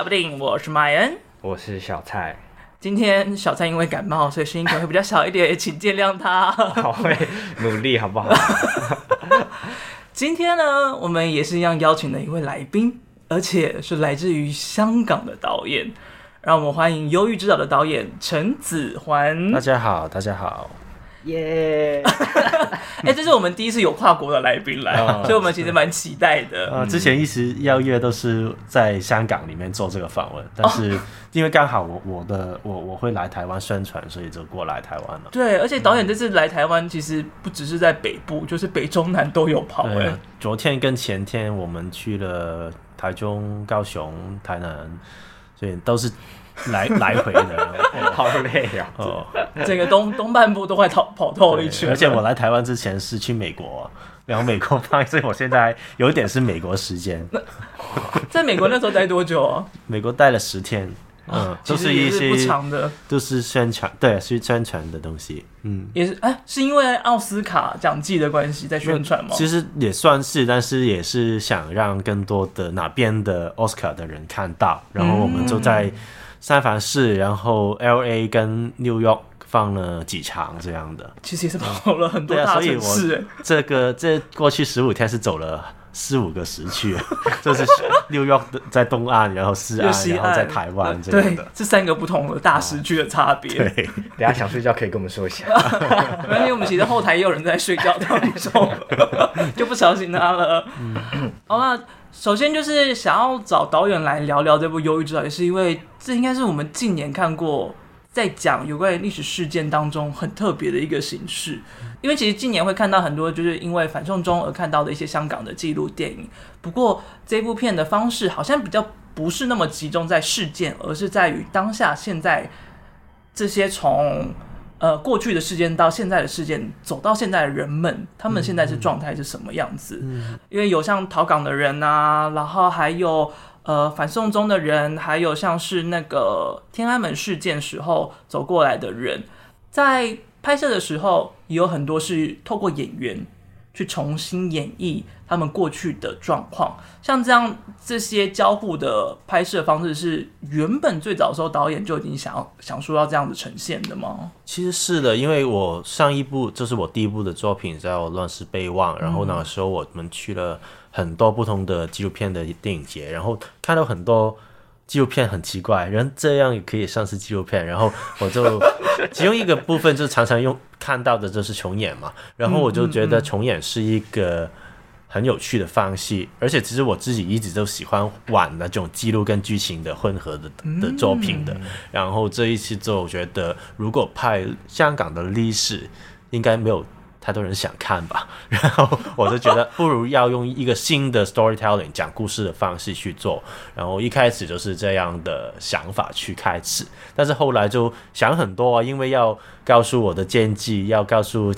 聊不定，我是麦恩，我是小蔡。今天小蔡因为感冒，所以声音可能会比较小一点，也请见谅他。好，会努力，好不好？今天呢，我们也是一样邀请了一位来宾，而且是来自于香港的导演，让我们欢迎《忧郁之岛》的导演陈子桓。大家好，大家好。耶！哎，这是我们第一次有跨国的来宾来，哦、所以我们其实蛮期待的。呃，之前一直邀约都是在香港里面做这个访问，但是 因为刚好我我的我我会来台湾宣传，所以就过来台湾了。对，而且导演这次来台湾，其实不只是在北部，就是北中南都有跑。哎，昨天跟前天我们去了台中、高雄、台南，所以都是。来 来回的，好累呀！哦，这个东东半部都快跑跑透了一圈。而且我来台湾之前是去美国，然后美国拍，所以我现在有一点是美国时间。在美国那时候待多久啊？美国待了十天，嗯，都是一些不长的，都是宣传，对，是宣传的东西。嗯，也是哎，是因为奥斯卡奖季的关系在宣传吗？其实也算是，但是也是想让更多的哪边的奥斯卡的人看到，然后我们就在。三藩市，然后 L A 跟 New York 放了几场这样的，其实也是跑了很多大城市。嗯啊、所以我这个这过去十五天是走了四五个时区，就是 New York 在东岸，然后西岸，然后在台湾这样的，对，这三个不同的大时区的差别。对，等下想睡觉可以跟我们说一下。没关系，我们其实后台也有人在睡觉当中，就不吵醒他了。嗯，好了。首先就是想要找导演来聊聊这部《忧郁之岛》，也是因为这应该是我们近年看过在讲有关于历史事件当中很特别的一个形式。因为其实近年会看到很多就是因为反送中而看到的一些香港的纪录电影，不过这部片的方式好像比较不是那么集中在事件，而是在于当下现在这些从。呃，过去的事件到现在的事件，走到现在的人们，他们现在是状态是什么样子？嗯，因为有像逃港的人啊，然后还有呃反送中的人，还有像是那个天安门事件时候走过来的人，在拍摄的时候也有很多是透过演员。去重新演绎他们过去的状况，像这样这些交互的拍摄方式，是原本最早的时候导演就已经想要想说要这样子呈现的吗？其实是的，因为我上一部就是我第一部的作品叫《乱世备忘》，然后那个时候我们去了很多不同的纪录片的电影节，然后看到很多。纪录片很奇怪，人这样也可以算是纪录片。然后我就其中一个部分就常常用看到的就是重演嘛，然后我就觉得重演是一个很有趣的方式，而且其实我自己一直都喜欢玩那种记录跟剧情的混合的的作品的。然后这一次就觉得，如果拍香港的历史，应该没有。太多人想看吧，然后我就觉得 不如要用一个新的 storytelling 讲故事的方式去做，然后一开始就是这样的想法去开始，但是后来就想很多啊，因为要告诉我的建议，要告诉。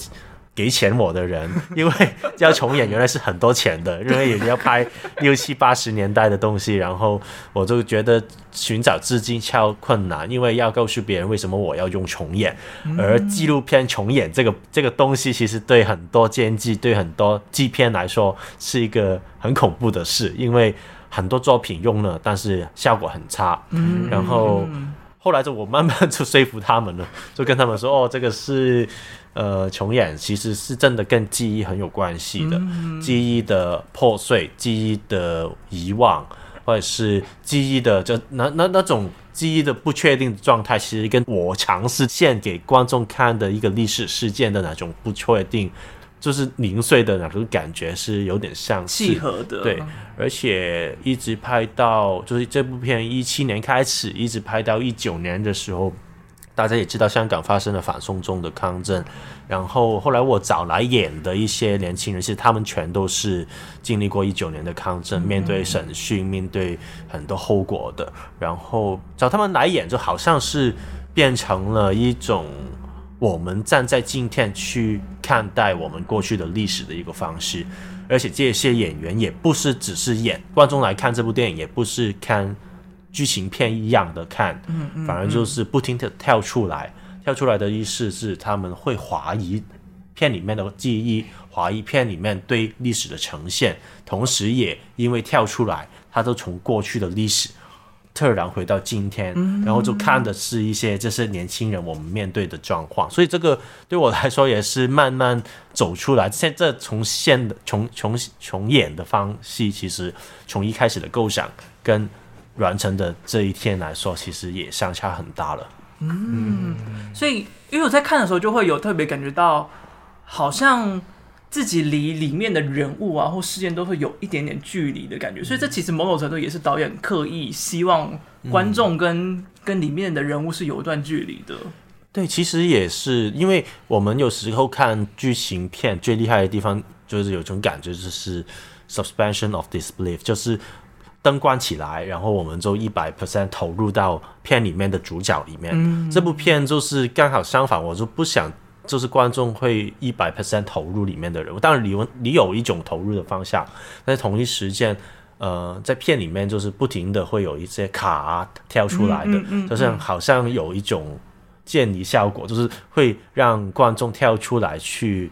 给钱我的人，因为要重演原来是很多钱的，因为也要拍六七八十年代的东西，然后我就觉得寻找资金超困难，因为要告诉别人为什么我要用重演，而纪录片重演这个这个东西，其实对很多监制、对很多制片来说是一个很恐怖的事，因为很多作品用了，但是效果很差，然后后来就我慢慢就说服他们了，就跟他们说哦，这个是。呃，重演其实是真的跟记忆很有关系的，嗯、记忆的破碎、记忆的遗忘，或者是记忆的就那那那种记忆的不确定状态，其实跟我尝试献给观众看的一个历史事件的那种不确定，就是零碎的那种感觉是有点像契合的。对，而且一直拍到就是这部片一七年开始，一直拍到一九年的时候。大家也知道，香港发生了反送中的抗争，然后后来我找来演的一些年轻人，其实他们全都是经历过一九年的抗争，面对审讯，面对很多后果的，然后找他们来演，就好像是变成了一种我们站在今天去看待我们过去的历史的一个方式，而且这些演员也不是只是演，观众来看这部电影也不是看。剧情片一样的看，嗯反而就是不停的跳出来，跳出来的意思是他们会怀疑片里面的记忆，怀疑片里面对历史的呈现，同时也因为跳出来，他都从过去的历史特然回到今天，然后就看的是一些这些年轻人我们面对的状况，所以这个对我来说也是慢慢走出来。现在从现的从从从演的方式，其实从一开始的构想跟完成的这一天来说，其实也相差很大了。嗯，所以因为我在看的时候，就会有特别感觉到，好像自己离里面的人物啊或事件都会有一点点距离的感觉。所以这其实某种程度也是导演刻意希望观众跟、嗯、跟里面的人物是有一段距离的。对，其实也是，因为我们有时候看剧情片最厉害的地方，就是有种感觉，就是 suspension of disbelief，就是。灯关起来，然后我们就一百 percent 投入到片里面的主角里面。嗯、这部片就是刚好相反，我就不想就是观众会一百 percent 投入里面的人物。当然，你你有一种投入的方向，但是同一时间，呃，在片里面就是不停的会有一些卡跳出来的，嗯嗯嗯嗯、就是好像有一种渐离效果，就是会让观众跳出来去。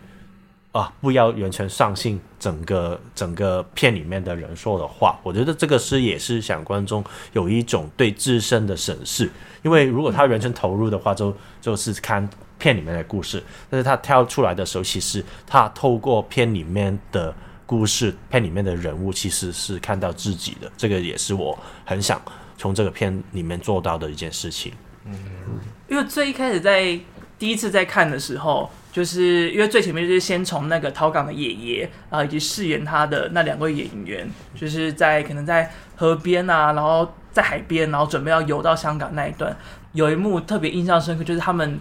啊，不要完全相信整个整个片里面的人说的话。我觉得这个是也是想观众有一种对自身的审视，因为如果他完全投入的话，就就是看片里面的故事。但是他跳出来的时候，其实他透过片里面的故事、片里面的人物，其实是看到自己的。这个也是我很想从这个片里面做到的一件事情。嗯，因为最一开始在第一次在看的时候。就是因为最前面就是先从那个逃港的爷爷，然后以及饰演他的那两位演员，就是在可能在河边啊，然后在海边，然后准备要游到香港那一段，有一幕特别印象深刻，就是他们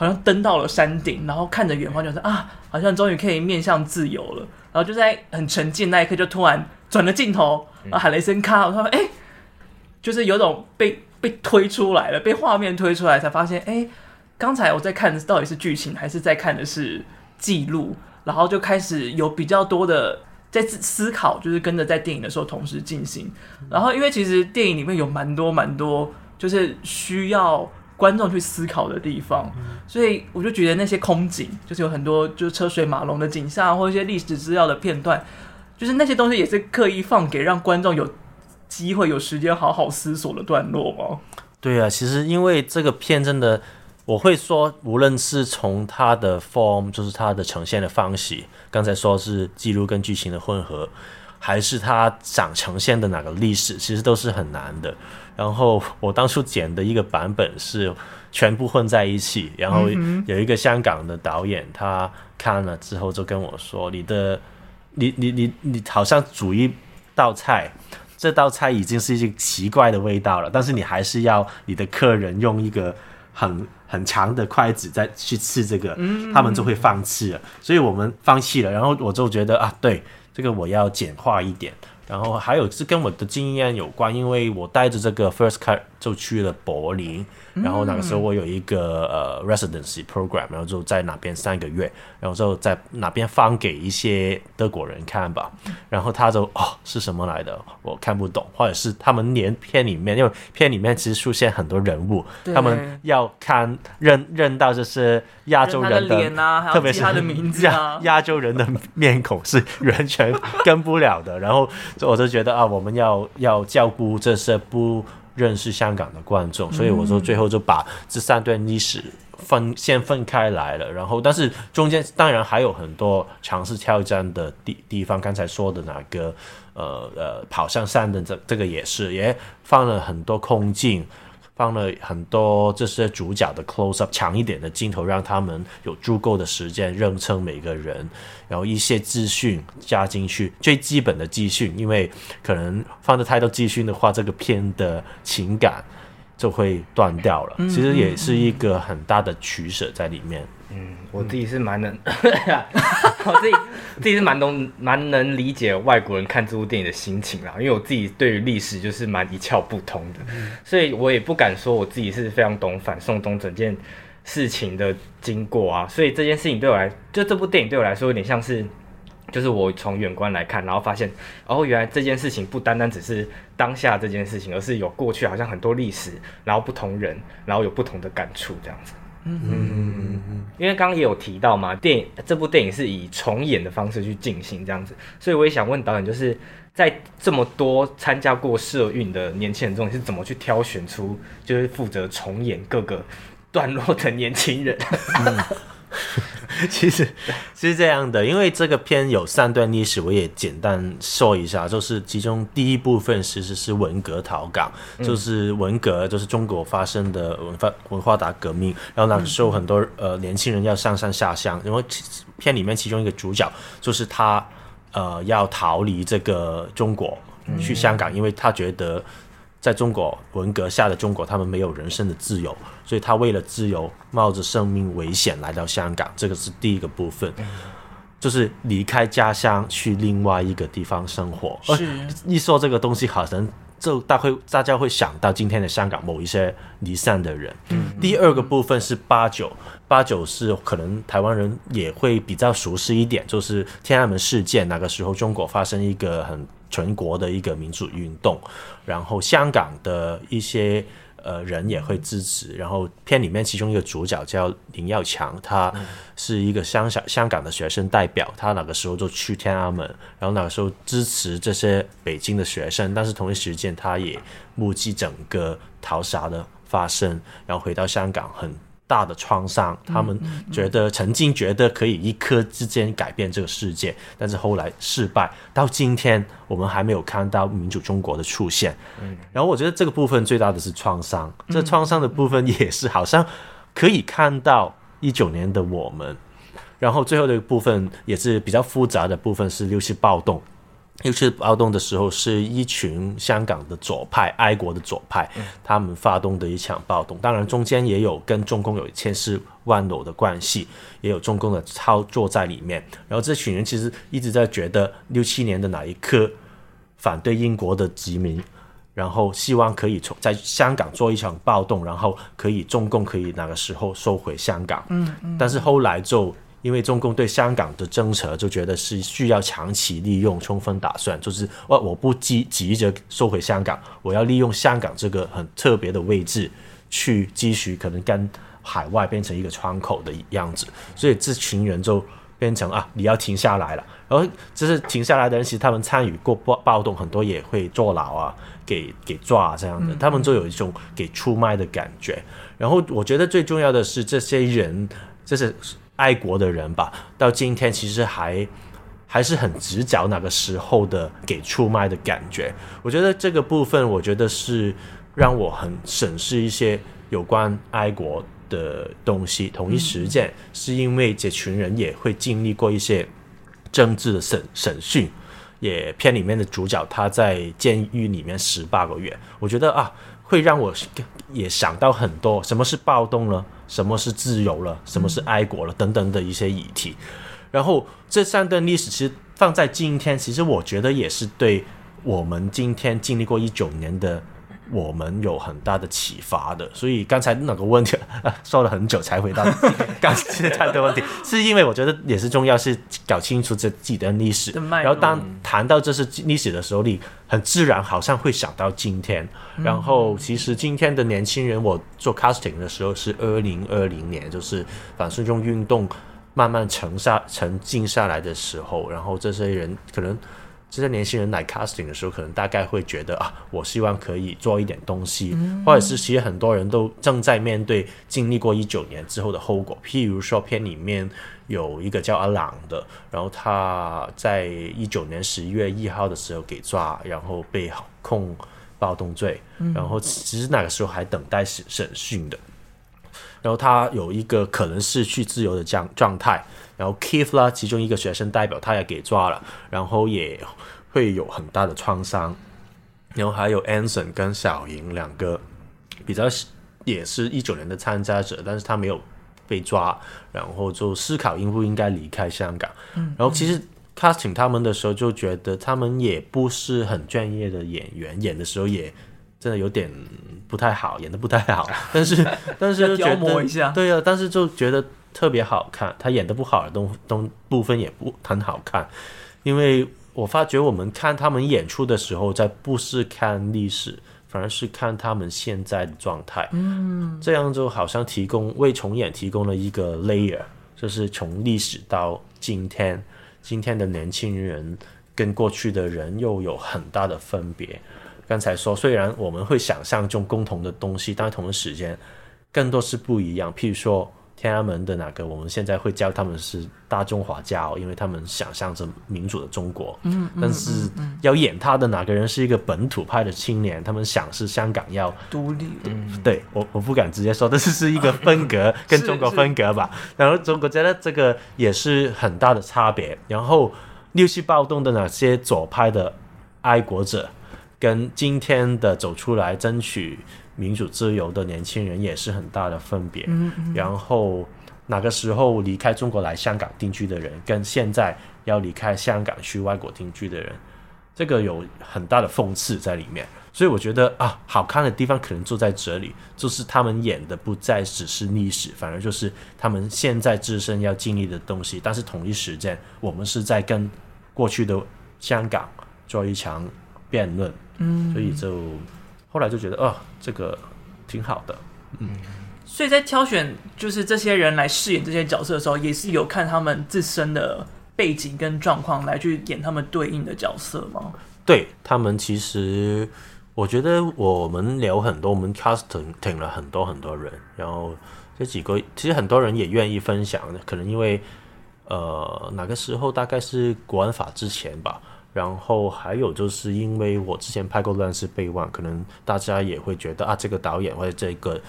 好像登到了山顶，然后看着远方，就是啊，好像终于可以面向自由了。然后就在很沉静那一刻，就突然转了镜头，然后喊了一声“卡”，我说：“哎，就是有种被被推出来了，被画面推出来，才发现哎。”刚才我在看的到底是剧情还是在看的是记录，然后就开始有比较多的在思考，就是跟着在电影的时候同时进行。然后因为其实电影里面有蛮多蛮多，就是需要观众去思考的地方，所以我就觉得那些空景，就是有很多就是车水马龙的景象，或一些历史资料的片段，就是那些东西也是刻意放给让观众有机会有时间好好思索的段落吗？对啊，其实因为这个片真的。我会说，无论是从它的 form，就是它的呈现的方式，刚才说是记录跟剧情的混合，还是它想呈现的哪个历史，其实都是很难的。然后我当初剪的一个版本是全部混在一起，然后有一个香港的导演，他看了之后就跟我说：“你的，你你你你好像煮一道菜，这道菜已经是一个奇怪的味道了，但是你还是要你的客人用一个很。”很长的筷子再去吃这个，他们就会放弃了，所以我们放弃了。然后我就觉得啊，对，这个我要简化一点。然后还有是跟我的经验有关，因为我带着这个 First Cut 就去了柏林。然后那个时候我有一个呃 residency program，然后就在那边三个月，然后就在那边放给一些德国人看吧。然后他就哦，是什么来的？我看不懂，或者是他们连片里面，因为片里面其实出现很多人物，他们要看认认到这是亚洲人的，脸啊，特别是他的名字啊，亚洲人的面孔是 完全跟不了的。然后我就觉得啊，我们要要照顾这些不。认识香港的观众，所以我说最后就把这三段历史分先分开来了，然后但是中间当然还有很多尝试挑战的地地方，刚才说的那个呃呃跑上山的这这个也是，也放了很多空镜。放了很多这些主角的 close up 强一点的镜头，让他们有足够的时间认称每个人，然后一些资讯加进去，最基本的资讯，因为可能放的太多资讯的话，这个片的情感就会断掉了。其实也是一个很大的取舍在里面。我 自己是蛮能，我自己自己是蛮能、蛮能理解外国人看这部电影的心情啦。因为我自己对于历史就是蛮一窍不通的，所以我也不敢说我自己是非常懂反送中整件事情的经过啊。所以这件事情对我来，就这部电影对我来说有点像是，就是我从远观来看，然后发现，哦，原来这件事情不单单只是当下这件事情，而是有过去好像很多历史，然后不同人，然后有不同的感触这样子。嗯嗯嗯，因为刚刚也有提到嘛，电影这部电影是以重演的方式去进行这样子，所以我也想问导演，就是在这么多参加过社运的年轻人中，你是怎么去挑选出就是负责重演各个段落的年轻人？其实是这样的，因为这个片有三段历史，我也简单说一下。就是其中第一部分其实是文革逃港，嗯、就是文革，就是中国发生的文化文化大革命。然后那个时候很多呃年轻人要上山下乡，因为片里面其中一个主角就是他呃要逃离这个中国去香港，因为他觉得。在中国文革下的中国，他们没有人身的自由，所以他为了自由，冒着生命危险来到香港。这个是第一个部分，就是离开家乡去另外一个地方生活。是，一说这个东西，好像就大会大家会想到今天的香港某一些离散的人。嗯，第二个部分是八九，八九是可能台湾人也会比较熟悉一点，就是天安门事件那个时候，中国发生一个很。全国的一个民主运动，然后香港的一些呃人也会支持。然后片里面其中一个主角叫林耀强，他是一个香港香港的学生代表，他那个时候就去天安门，然后那个时候支持这些北京的学生，但是同一时间他也目击整个屠杀的发生，然后回到香港很。大的创伤，他们觉得曾经觉得可以一刻之间改变这个世界，但是后来失败。到今天，我们还没有看到民主中国的出现。然后我觉得这个部分最大的是创伤，这创伤的部分也是好像可以看到一九年的我们。然后最后的一个部分也是比较复杂的部分是六七暴动。六七暴动的时候，是一群香港的左派、爱国的左派，他们发动的一场暴动。当然，中间也有跟中共有千丝万缕的关系，也有中共的操作在里面。然后，这群人其实一直在觉得六七年的那一刻，反对英国的殖民，然后希望可以从在香港做一场暴动，然后可以中共可以那个时候收回香港。嗯嗯。但是后来就。因为中共对香港的政策就觉得是需要长期利用，充分打算就是我我不急急着收回香港，我要利用香港这个很特别的位置，去继续可能跟海外变成一个窗口的样子，所以这群人就变成啊，你要停下来了。然后就是停下来的人，其实他们参与过暴暴动，很多也会坐牢啊，给给抓这样的，他们就有一种给出卖的感觉。然后我觉得最重要的是这些人，就是。爱国的人吧，到今天其实还还是很直角那个时候的给出卖的感觉。我觉得这个部分，我觉得是让我很审视一些有关爱国的东西。统一时间，是因为这群人也会经历过一些政治的审审讯。也片里面的主角他在监狱里面十八个月，我觉得啊，会让我也想到很多，什么是暴动了？什么是自由了？什么是爱国了？等等的一些议题。然后这三段历史其实放在今天，其实我觉得也是对我们今天经历过一九年的我们有很大的启发的。所以刚才那个问题 说了很久才回答 刚才的问题，是因为我觉得也是重要，是搞清楚这几段历史。然后当谈到这是历史的时候，你很自然好像会想到今天。然后，其实今天的年轻人，我做 casting 的时候是二零二零年，就是反送中运动慢慢沉下、沉静下来的时候。然后这些人可能，这些年轻人来 casting 的时候，可能大概会觉得啊，我希望可以做一点东西，或者是其实很多人都正在面对经历过一九年之后的后果。譬如说，片里面有一个叫阿朗的，然后他在一九年十一月一号的时候给抓，然后被控。暴动罪，然后其实那个时候还等待审审讯的，然后他有一个可能失去自由的状状态，然后 Keith 啦，其中一个学生代表他也给抓了，然后也会有很大的创伤，然后还有 Anson 跟小莹两个比较也是一九年的参加者，但是他没有被抓，然后就思考应不应该离开香港，然后其实。casting 他们的时候就觉得他们也不是很专业的演员，演的时候也真的有点不太好，演的不太好。但是但是就觉得对啊，但是就觉得特别好看。他演的不好的东东部分也不很好看，因为我发觉我们看他们演出的时候，在不是看历史，反而是看他们现在的状态。嗯，这样就好像提供为重演提供了一个 layer，就是从历史到今天。今天的年轻人跟过去的人又有很大的分别。刚才说，虽然我们会想象中共同的东西，但同一时间更多是不一样。譬如说。天安门的哪个，我们现在会叫他们是大中华胶，因为他们想象着民主的中国。嗯，嗯，但是要演他的哪个人是一个本土派的青年，他们想是香港要独立。嗯，对我我不敢直接说，但是是一个风格 跟中国分格吧。然后中国觉得这个也是很大的差别。然后六七暴动的哪些左派的爱国者，跟今天的走出来争取。民主自由的年轻人也是很大的分别。嗯嗯。然后哪个时候离开中国来香港定居的人，跟现在要离开香港去外国定居的人，这个有很大的讽刺在里面。所以我觉得啊，好看的地方可能就在这里，就是他们演的不再只是历史，反而就是他们现在自身要经历的东西。但是同一时间，我们是在跟过去的香港做一场辩论。嗯。所以就。后来就觉得，哦，这个挺好的，嗯，所以在挑选就是这些人来饰演这些角色的时候，也是有看他们自身的背景跟状况来去演他们对应的角色吗？对，他们其实，我觉得我们聊很多，我们 casting 挺了很多很多人，然后这几个其实很多人也愿意分享，可能因为呃，哪个时候大概是国安法之前吧。然后还有就是因为我之前拍过《乱世备忘》，可能大家也会觉得啊，这个导演或者这个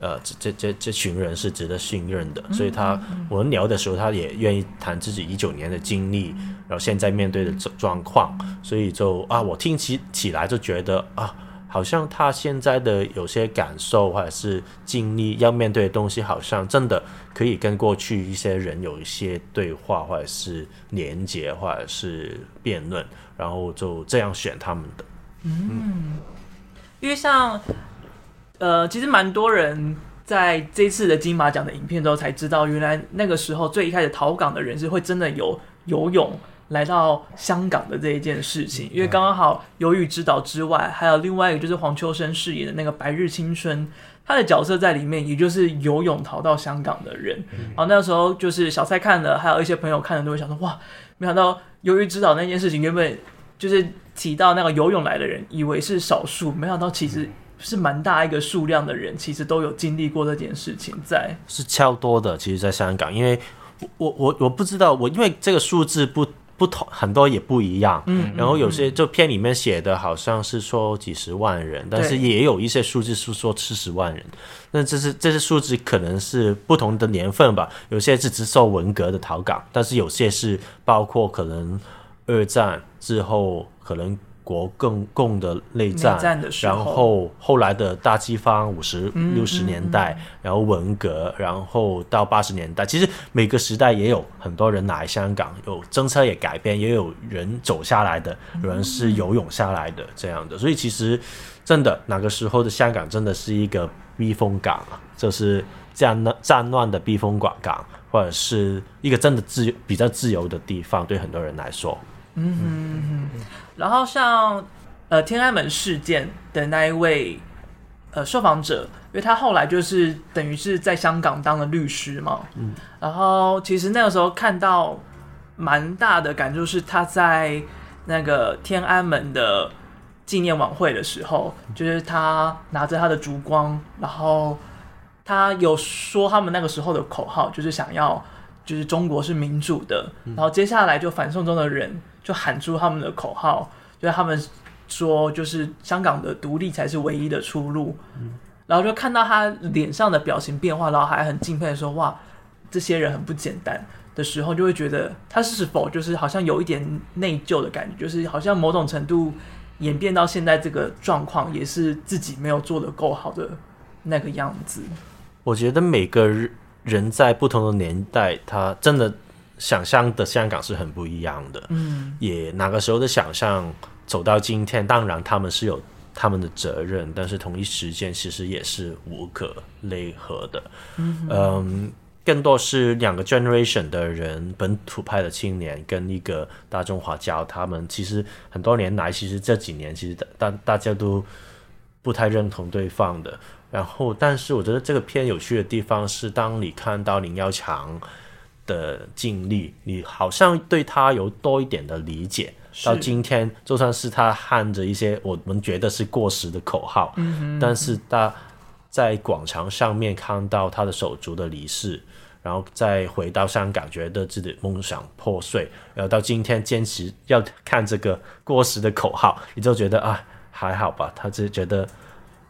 呃这这这这群人是值得信任的，所以他我们聊的时候，他也愿意谈自己一九年的经历，然后现在面对的状况，所以就啊，我听起起来就觉得啊。好像他现在的有些感受或者是经历要面对的东西，好像真的可以跟过去一些人有一些对话，或者是连接，或者是辩论，然后就这样选他们的。嗯，因为像呃，其实蛮多人在这次的金马奖的影片之后才知道，原来那个时候最一开始逃港的人是会真的有游泳。来到香港的这一件事情，因为刚刚好《由于指导》之外，还有另外一个就是黄秋生饰演的那个白日青春，他的角色在里面，也就是游泳逃到香港的人。然后那时候就是小蔡看了，还有一些朋友看了都会想说：哇，没想到《由于指导》那件事情原本就是提到那个游泳来的人，以为是少数，没想到其实是蛮大一个数量的人，其实都有经历过这件事情在。是超多的，其实，在香港，因为我我我不知道，我因为这个数字不。不同很多也不一样，嗯，然后有些就片里面写的好像是说几十万人，嗯、但是也有一些数字是说七十万人，那这是这些数字可能是不同的年份吧，有些是只受文革的逃港，但是有些是包括可能二战之后可能。国共共的内战，战的时候，然后后来的大饥荒五十六十年代，嗯嗯、然后文革，然后到八十年代，其实每个时代也有很多人来香港，有政策也改变，也有人走下来的，有人是游泳下来的、嗯、这样的，所以其实真的那个时候的香港真的是一个避风港啊，就是战乱战乱的避风港，或者是一个真的自由比较自由的地方，对很多人来说。嗯哼哼，然后像呃天安门事件的那一位呃受访者，因为他后来就是等于是在香港当了律师嘛，嗯，然后其实那个时候看到蛮大的感触是他在那个天安门的纪念晚会的时候，就是他拿着他的烛光，然后他有说他们那个时候的口号，就是想要就是中国是民主的，然后接下来就反送中的人。就喊出他们的口号，就是他们说，就是香港的独立才是唯一的出路。嗯，然后就看到他脸上的表情变化，然后还很敬佩的说：“哇，这些人很不简单。”的时候，就会觉得他是否就是好像有一点内疚的感觉，就是好像某种程度演变到现在这个状况，也是自己没有做的够好的那个样子。我觉得每个人在不同的年代，他真的。想象的香港是很不一样的，嗯，也那个时候的想象走到今天，当然他们是有他们的责任，但是同一时间其实也是无可奈何的，嗯，嗯，更多是两个 generation 的人，本土派的青年跟一个大中华教，他们其实很多年来，其实这几年其实大大家都不太认同对方的，然后，但是我觉得这个片有趣的地方是，当你看到林耀强的经历，你好像对他有多一点的理解，到今天，就算是他喊着一些我们觉得是过时的口号，嗯、但是他在广场上面看到他的手足的离世，然后再回到香港，觉得自己的梦想破碎，然后到今天坚持要看这个过时的口号，你就觉得啊，还好吧，他只觉得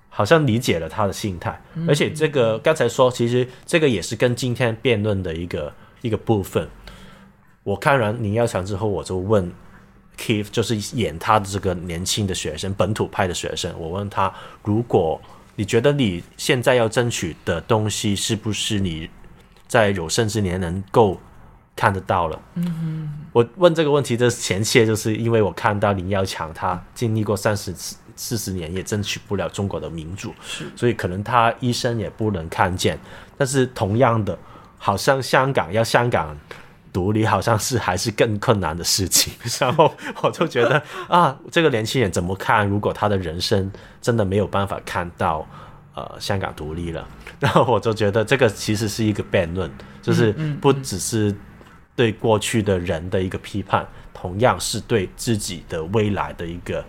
好像理解了他的心态，嗯、而且这个刚才说，其实这个也是跟今天辩论的一个一个部分。我看完林耀强之后，我就问 Keith，就是演他的这个年轻的学生，本土派的学生，我问他，如果你觉得你现在要争取的东西，是不是你在有生之年能够看得到了？嗯哼，我问这个问题的前切，就是因为我看到林耀强他经历过三十四十年，也争取不了中国的民主，是，所以可能他一生也不能看见。但是同样的，好像香港要香港。独立好像是还是更困难的事情，然后我就觉得啊，这个年轻人怎么看？如果他的人生真的没有办法看到呃香港独立了，然后我就觉得这个其实是一个辩论，就是不只是对过去的人的一个批判，同样是对自己的未来的一个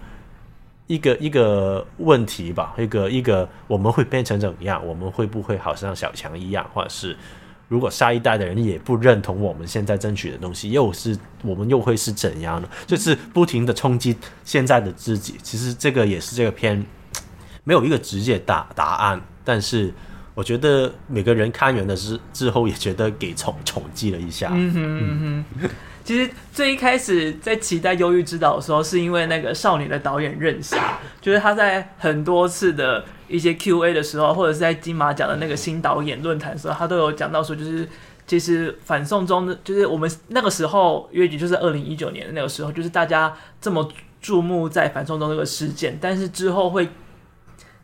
一个一个问题吧，一个一个我们会变成怎么样？我们会不会好像小强一样，或者是？如果下一代的人也不认同我们现在争取的东西，又是我们又会是怎样呢？就是不停的冲击现在的自己。其实这个也是这个片 没有一个直接答答案，但是我觉得每个人看完的之之后也觉得给重重击了一下。嗯哼嗯哼。其实最一开始在期待《忧郁之岛》的时候，是因为那个少女的导演任霞，就是他在很多次的。一些 Q&A 的时候，或者是在金马奖的那个新导演论坛的时候，他都有讲到说，就是其实反送中的，就是我们那个时候，约局就是二零一九年的那个时候，就是大家这么注目在反送中这个事件，但是之后会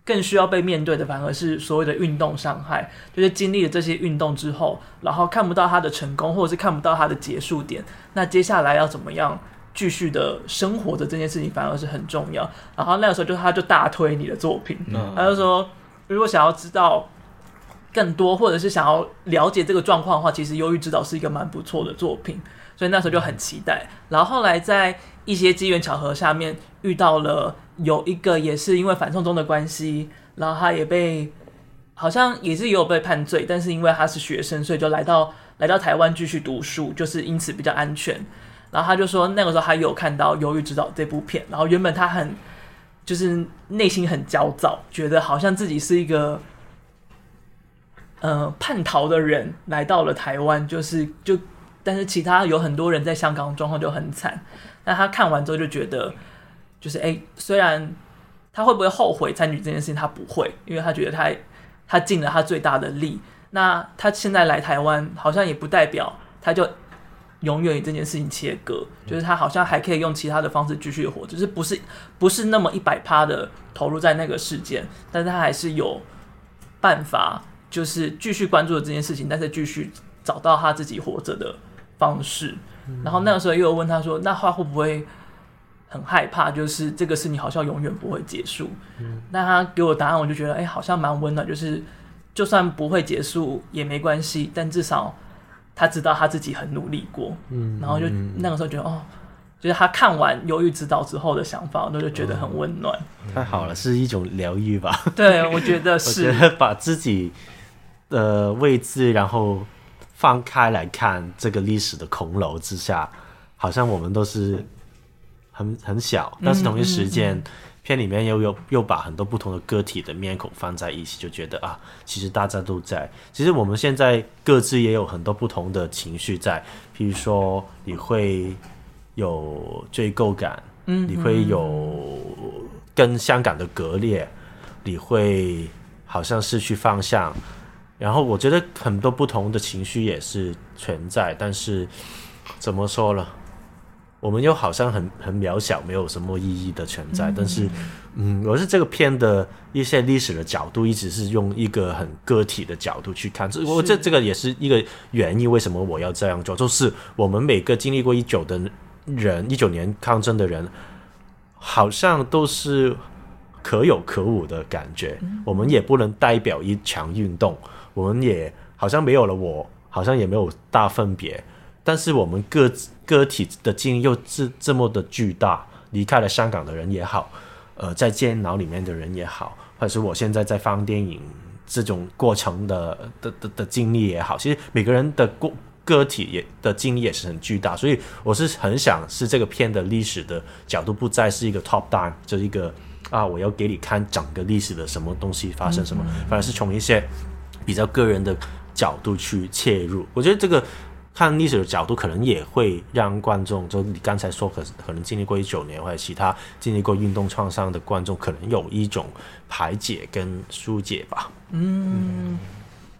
更需要被面对的，反而是所谓的运动伤害，就是经历了这些运动之后，然后看不到他的成功，或者是看不到他的结束点，那接下来要怎么样？继续的生活的这件事情反而是很重要。然后那个时候就他就大推你的作品，嗯、他就说如果想要知道更多，或者是想要了解这个状况的话，其实《忧郁之岛》是一个蛮不错的作品。所以那时候就很期待。然后后来在一些机缘巧合下面遇到了有一个也是因为反送中的关系，然后他也被好像也是也有被判罪，但是因为他是学生，所以就来到来到台湾继续读书，就是因此比较安全。然后他就说，那个时候他有看到《忧郁之岛》这部片，然后原本他很就是内心很焦躁，觉得好像自己是一个呃叛逃的人来到了台湾，就是就但是其他有很多人在香港状况就很惨。那他看完之后就觉得，就是哎，虽然他会不会后悔参与这件事情，他不会，因为他觉得他他尽了他最大的力。那他现在来台湾，好像也不代表他就。永远与这件事情切割，就是他好像还可以用其他的方式继续活，就是不是不是那么一百趴的投入在那个事件，但是他还是有办法，就是继续关注的这件事情，但是继续找到他自己活着的方式。然后那个时候又问他说：“那话会不会很害怕？就是这个事情好像永远不会结束。”那他给我答案，我就觉得哎、欸，好像蛮温暖，就是就算不会结束也没关系，但至少。他知道他自己很努力过，嗯，然后就那个时候觉得哦，就是他看完《忧郁之岛》之后的想法，我就觉得很温暖。太好了，是一种疗愈吧？对，我觉得是。我觉得把自己的位置，然后放开来看这个历史的空楼之下，好像我们都是很很小，但是同一时间。嗯嗯嗯片里面又又又把很多不同的个体的面孔放在一起，就觉得啊，其实大家都在。其实我们现在各自也有很多不同的情绪在，譬如说你会有罪疚感，嗯，你会有跟香港的割裂，你会好像失去方向。然后我觉得很多不同的情绪也是存在，但是怎么说呢？我们又好像很很渺小，没有什么意义的存在。嗯、但是，嗯，我是这个片的一些历史的角度，一直是用一个很个体的角度去看。这我这这个也是一个原因，为什么我要这样做？就是我们每个经历过一九的人，一九年抗争的人，好像都是可有可无的感觉。嗯、我们也不能代表一场运动，我们也好像没有了我，好像也没有大分别。但是我们个个体的经历又这这么的巨大，离开了香港的人也好，呃，在监牢里面的人也好，或者是我现在在放电影这种过程的的的的经历也好，其实每个人的过个体也的经历也是很巨大，所以我是很想是这个片的历史的角度不再是一个 top down，就是一个啊我要给你看整个历史的什么东西发生什么，反而是从一些比较个人的角度去切入。我觉得这个看历史的角度可能也会让观众，就你刚才说可可能经历过一九年或者其他经历过运动创伤的观众，可能有一种排解跟疏解吧。嗯，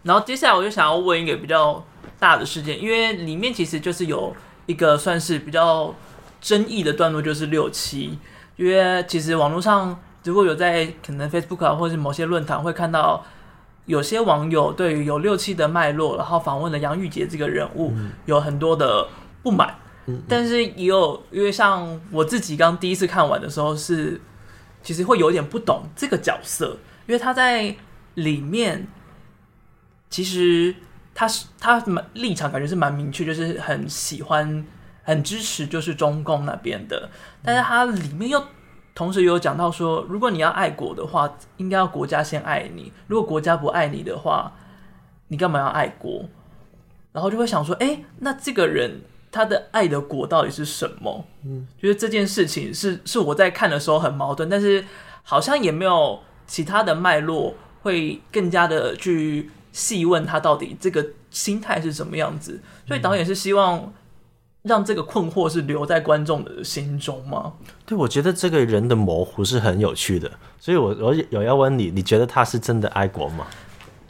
然后接下来我就想要问一个比较。大的事件，因为里面其实就是有一个算是比较争议的段落，就是六七。因为其实网络上如果有在可能 Facebook 啊，或者是某些论坛会看到，有些网友对于有六七的脉络，然后访问了杨玉洁这个人物，有很多的不满。但是也有，因为像我自己刚第一次看完的时候是，其实会有点不懂这个角色，因为他在里面其实。他是他蛮立场，感觉是蛮明确，就是很喜欢、很支持，就是中共那边的。但是他里面又同时有讲到说，如果你要爱国的话，应该要国家先爱你。如果国家不爱你的话，你干嘛要爱国？然后就会想说，哎，那这个人他的爱的国到底是什么？嗯，觉得这件事情是是我在看的时候很矛盾，但是好像也没有其他的脉络会更加的去。细问他到底这个心态是什么样子，所以导演是希望让这个困惑是留在观众的心中吗？对，我觉得这个人的模糊是很有趣的，所以我我有要问你，你觉得他是真的爱国吗？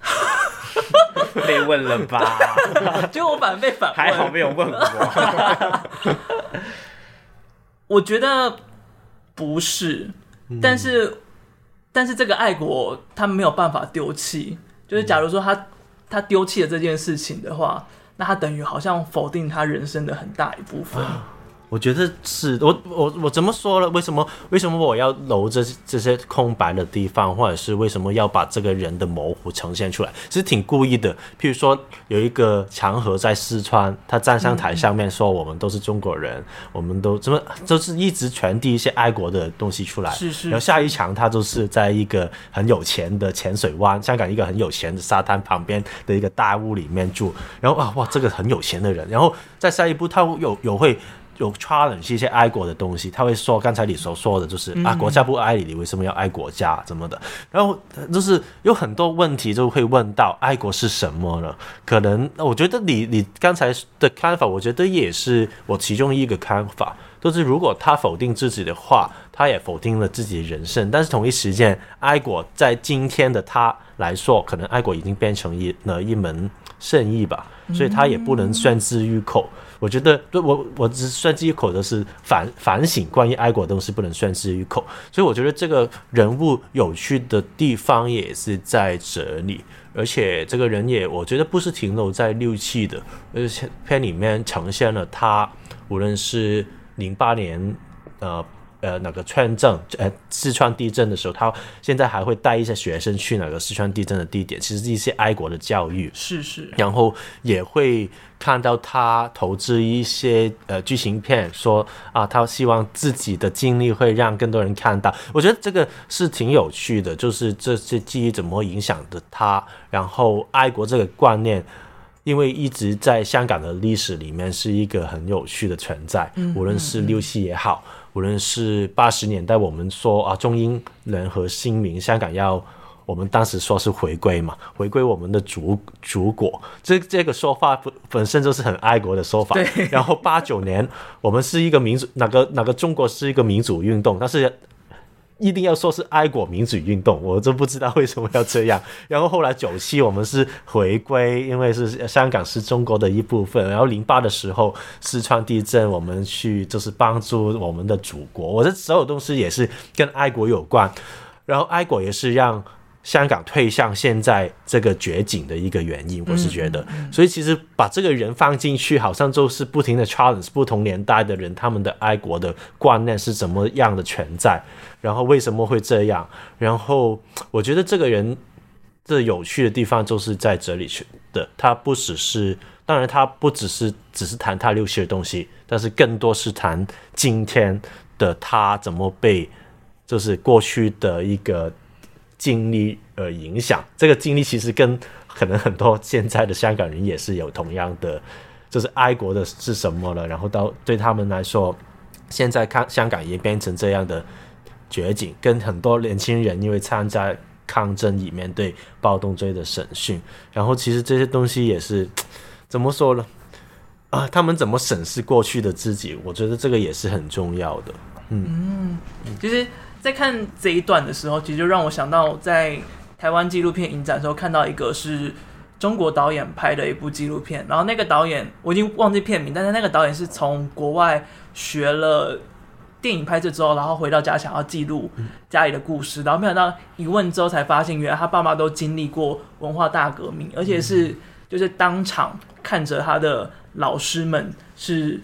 被问了吧？就我反而被反问，还好没有问我。我觉得不是，但是、嗯、但是这个爱国他没有办法丢弃。就是假如说他他丢弃了这件事情的话，那他等于好像否定他人生的很大一部分。我觉得是我我我怎么说了？为什么为什么我要留着这些空白的地方，或者是为什么要把这个人的模糊呈现出来？其实挺故意的。譬如说有一个强和在四川，他站上台上面说：“我们都是中国人，嗯、我们都怎么就是一直传递一些爱国的东西出来。”是是。然后下一场他就是在一个很有钱的浅水湾，香港一个很有钱的沙滩旁边的一个大屋里面住。然后啊哇，这个很有钱的人。然后在下一步他有有会。有 challenge 一些爱国的东西，他会说刚才你所说的就是、嗯、啊，国家不爱你，你为什么要爱国家？怎么的？然后就是有很多问题就会问到爱国是什么呢？可能我觉得你你刚才的看法，我觉得也是我其中一个看法，就是如果他否定自己的话，他也否定了自己的人生。但是同一时间，爱国在今天的他来说，可能爱国已经变成一了一门生意吧，所以他也不能宣之于口。嗯我觉得，对我我只算之一口的是反反省关于爱国的东西不能算之一口，所以我觉得这个人物有趣的地方也是在这里，而且这个人也我觉得不是停留在六七的，而且片里面呈现了他无论是零八年呃。呃，哪个川震，呃，四川地震的时候，他现在还会带一些学生去哪个四川地震的地点，其实是一些爱国的教育，是是，然后也会看到他投资一些呃剧情片，说啊，他希望自己的经历会让更多人看到，我觉得这个是挺有趣的，就是这些记忆怎么影响的他，然后爱国这个观念，因为一直在香港的历史里面是一个很有趣的存在，嗯、无论是六七也好。无论是八十年代，我们说啊，中英联合新民，香港要我们当时说是回归嘛，回归我们的祖祖国，这这个说法本本身就是很爱国的说法。然后八九年，我们是一个民主，哪个哪个中国是一个民主运动，但是。一定要说是爱国民主运动，我就不知道为什么要这样。然后后来九七我们是回归，因为是香港是中国的一部分。然后零八的时候四川地震，我们去就是帮助我们的祖国。我的所有东西也是跟爱国有关。然后爱国也是让香港退向现在这个绝境的一个原因，我是觉得。所以其实把这个人放进去，好像就是不停的 challenge 不同年代的人，他们的爱国的观念是怎么样的存在。然后为什么会这样？然后我觉得这个人的有趣的地方就是在这里去的，他不只是当然，他不只是只是谈他六七的东西，但是更多是谈今天的他怎么被就是过去的一个经历而影响。这个经历其实跟可能很多现在的香港人也是有同样的，就是爱国的是什么了，然后到对他们来说，现在看香港也变成这样的绝境，跟很多年轻人因为参加。抗争里面对暴动罪的审讯，然后其实这些东西也是怎么说呢？啊，他们怎么审视过去的自己？我觉得这个也是很重要的。嗯，嗯，其实，在看这一段的时候，其实就让我想到在台湾纪录片影展的时候看到一个是中国导演拍的一部纪录片，然后那个导演我已经忘记片名，但是那个导演是从国外学了。电影拍摄之后，然后回到家想要记录家里的故事，然后没想到一问之后才发现，原来他爸妈都经历过文化大革命，而且是就是当场看着他的老师们是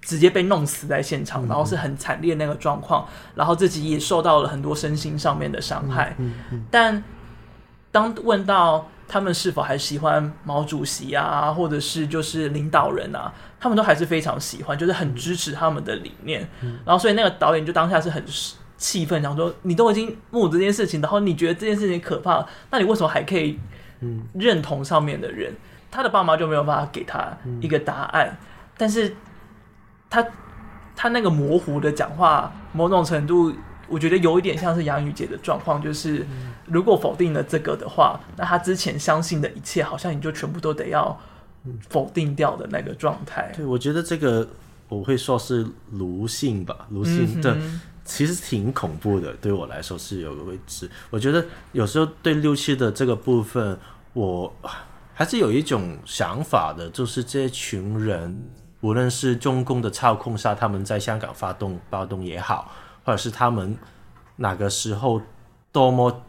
直接被弄死在现场，然后是很惨烈那个状况，然后自己也受到了很多身心上面的伤害。但当问到他们是否还喜欢毛主席啊，或者是就是领导人啊？他们都还是非常喜欢，就是很支持他们的理念。嗯、然后，所以那个导演就当下是很气愤，想说：“你都已经目睹这件事情，然后你觉得这件事情可怕，那你为什么还可以认同上面的人？”他的爸妈就没有办法给他一个答案。嗯、但是他他那个模糊的讲话，某种程度，我觉得有一点像是杨宇杰的状况，就是如果否定了这个的话，那他之前相信的一切，好像你就全部都得要。否定掉的那个状态。对，我觉得这个我会说是卢性吧，卢性的、嗯、其实挺恐怖的。对我来说是有个位置。我觉得有时候对六七的这个部分，我还是有一种想法的，就是这群人，无论是中共的操控下，他们在香港发动暴动也好，或者是他们哪个时候多么。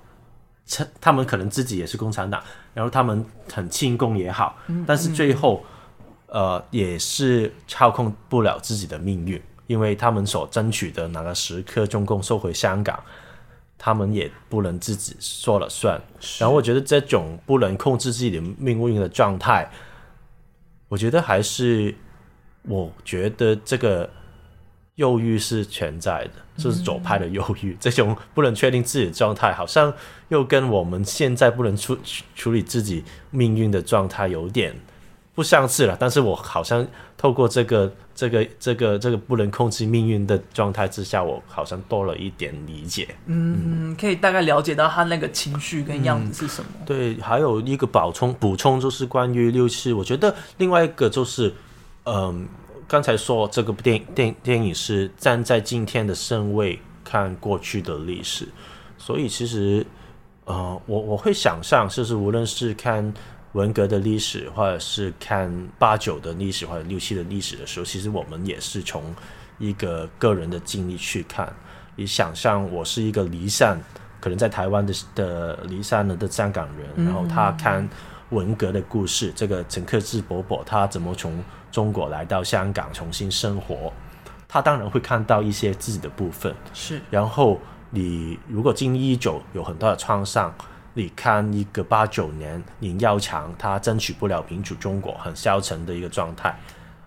他们可能自己也是共产党，然后他们很庆功也好，但是最后，呃，也是操控不了自己的命运，因为他们所争取的哪个时刻，中共收回香港，他们也不能自己说了算。然后我觉得这种不能控制自己的命运的状态，我觉得还是，我觉得这个。忧郁是存在的，这是左派的忧郁。嗯、这种不能确定自己的状态，好像又跟我们现在不能处处理自己命运的状态有点不相似了。但是我好像透过这个、这个、这个、这个不能控制命运的状态之下，我好像多了一点理解。嗯，可以大概了解到他那个情绪跟样子是什么。嗯、对，还有一个补充补充就是关于六七，我觉得另外一个就是，嗯。刚才说这个电影电电影是站在今天的身位看过去的历史，所以其实，呃，我我会想象，就是无论是看文革的历史，或者是看八九的历史，或者六七的历史的时候，其实我们也是从一个个人的经历去看。你想象我是一个离散，可能在台湾的的离散了的香港人，然后他看文革的故事，这个陈克志伯伯他怎么从中国来到香港重新生活，他当然会看到一些自己的部分。是，然后你如果经历一九有很多的创伤，你看一个八九年林耀强他争取不了民主中国很消沉的一个状态。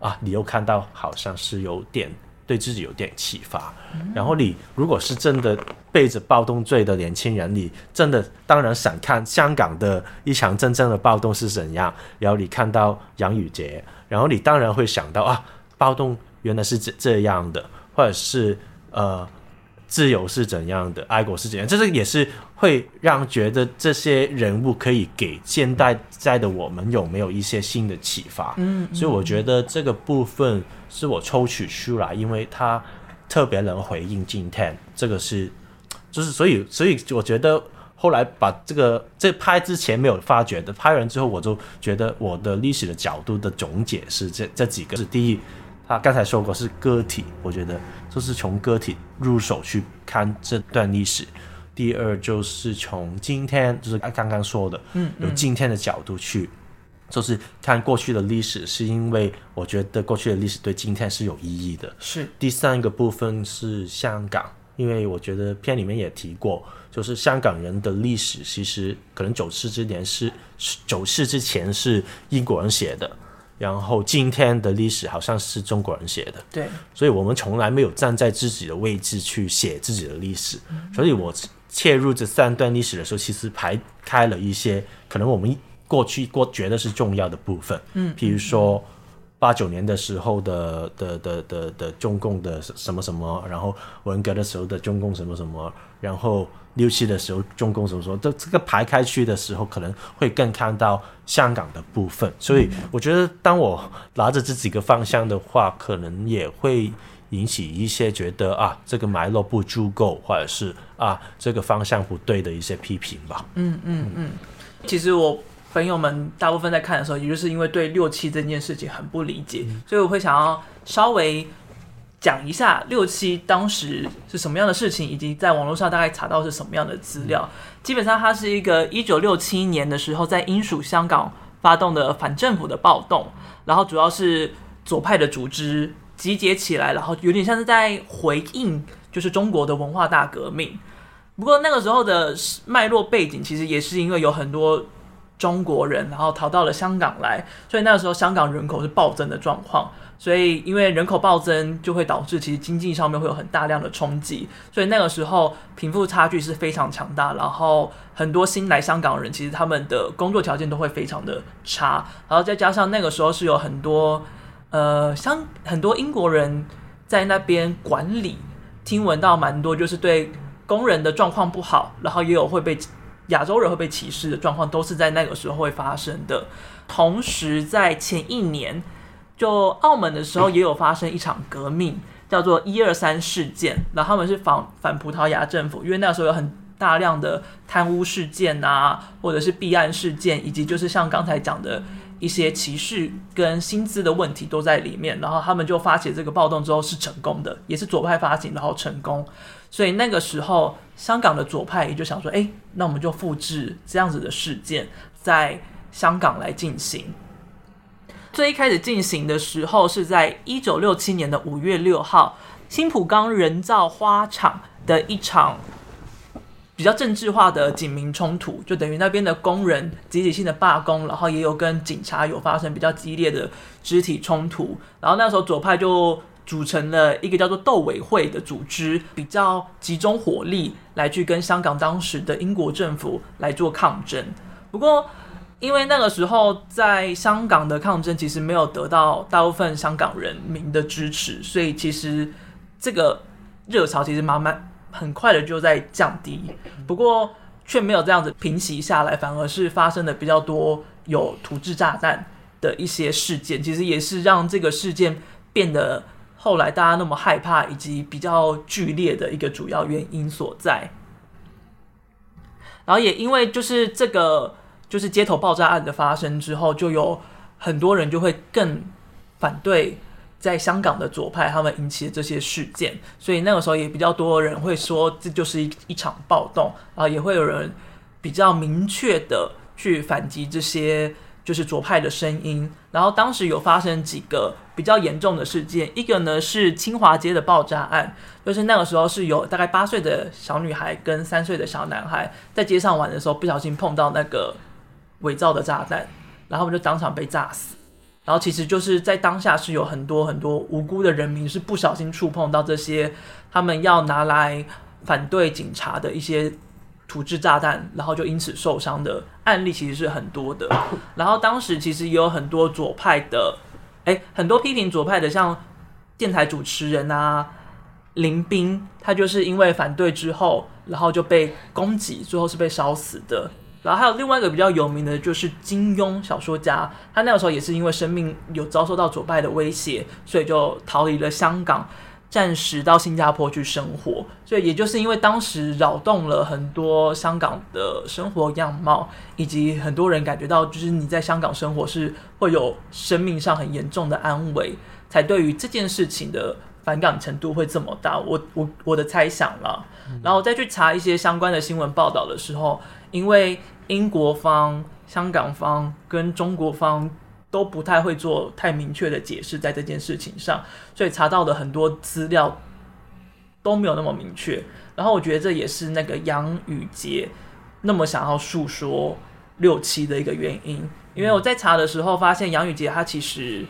啊，你又看到好像是有点对自己有点启发。然后你如果是真的背着暴动罪的年轻人，你真的当然想看香港的一场真正的暴动是怎样。然后你看到杨宇杰。然后你当然会想到啊，暴动原来是这这样的，或者是呃，自由是怎样的，爱国是怎样，这是也是会让觉得这些人物可以给现代在的我们有没有一些新的启发。嗯，嗯，所以我觉得这个部分是我抽取出来，因为它特别能回应今天，这个是就是所以所以我觉得。后来把这个这拍之前没有发觉的，拍完之后我就觉得我的历史的角度的总结是这这几个：是第一，他刚才说过是个体，我觉得就是从个体入手去看这段历史；第二就是从今天，就是刚刚说的，嗯，有今天的角度去，就是看过去的历史，是因为我觉得过去的历史对今天是有意义的。是第三个部分是香港，因为我觉得片里面也提过。就是香港人的历史，其实可能九四之年是九四之前是英国人写的，然后今天的历史好像是中国人写的，对，所以我们从来没有站在自己的位置去写自己的历史，所以我切入这三段历史的时候，其实排开了一些可能我们过去过觉得是重要的部分，嗯，譬如说八九年的时候的的的的的中共的什么什么，然后文革的时候的中共什么什么，然后。六七的时候，中共怎么说？这这个排开去的时候，可能会更看到香港的部分。所以我觉得，当我拿着这几个方向的话，可能也会引起一些觉得啊，这个脉络不足够，或者是啊，这个方向不对的一些批评吧。嗯嗯嗯。其实我朋友们大部分在看的时候，也就是因为对六七这件事情很不理解，嗯、所以我会想要稍微。讲一下六七当时是什么样的事情，以及在网络上大概查到是什么样的资料。基本上，它是一个一九六七年的时候在英属香港发动的反政府的暴动，然后主要是左派的组织集结起来，然后有点像是在回应，就是中国的文化大革命。不过那个时候的脉络背景，其实也是因为有很多中国人，然后逃到了香港来，所以那个时候香港人口是暴增的状况。所以，因为人口暴增，就会导致其实经济上面会有很大量的冲击。所以那个时候，贫富差距是非常强大。然后，很多新来香港人，其实他们的工作条件都会非常的差。然后再加上那个时候是有很多，呃，像很多英国人在那边管理，听闻到蛮多，就是对工人的状况不好，然后也有会被亚洲人会被歧视的状况，都是在那个时候会发生的。同时，在前一年。就澳门的时候也有发生一场革命，叫做一二三事件。然后他们是反反葡萄牙政府，因为那时候有很大量的贪污事件啊，或者是弊案事件，以及就是像刚才讲的一些歧视跟薪资的问题都在里面。然后他们就发起这个暴动之后是成功的，也是左派发起，然后成功。所以那个时候香港的左派也就想说，哎，那我们就复制这样子的事件在香港来进行。最一开始进行的时候是在一九六七年的五月六号，新蒲岗人造花厂的一场比较政治化的警民冲突，就等于那边的工人集体性的罢工，然后也有跟警察有发生比较激烈的肢体冲突，然后那时候左派就组成了一个叫做斗委会的组织，比较集中火力来去跟香港当时的英国政府来做抗争，不过。因为那个时候在香港的抗争其实没有得到大部分香港人民的支持，所以其实这个热潮其实慢慢很快的就在降低。不过却没有这样子平息下来，反而是发生的比较多有土制炸弹的一些事件，其实也是让这个事件变得后来大家那么害怕以及比较剧烈的一个主要原因所在。然后也因为就是这个。就是街头爆炸案的发生之后，就有很多人就会更反对在香港的左派他们引起的这些事件，所以那个时候也比较多人会说这就是一一场暴动啊，也会有人比较明确的去反击这些就是左派的声音。然后当时有发生几个比较严重的事件，一个呢是清华街的爆炸案，就是那个时候是有大概八岁的小女孩跟三岁的小男孩在街上玩的时候，不小心碰到那个。伪造的炸弹，然后我们就当场被炸死。然后其实就是在当下是有很多很多无辜的人民是不小心触碰到这些他们要拿来反对警察的一些土制炸弹，然后就因此受伤的案例其实是很多的。然后当时其实也有很多左派的，哎，很多批评左派的，像电台主持人啊林斌，他就是因为反对之后，然后就被攻击，最后是被烧死的。然后还有另外一个比较有名的，就是金庸小说家，他那个时候也是因为生命有遭受到左派的威胁，所以就逃离了香港，暂时到新加坡去生活。所以也就是因为当时扰动了很多香港的生活样貌，以及很多人感觉到，就是你在香港生活是会有生命上很严重的安危，才对于这件事情的反感程度会这么大。我我我的猜想了，然后再去查一些相关的新闻报道的时候，因为。英国方、香港方跟中国方都不太会做太明确的解释，在这件事情上，所以查到的很多资料都没有那么明确。然后我觉得这也是那个杨宇杰那么想要诉说六七的一个原因，因为我在查的时候发现，杨宇杰他其实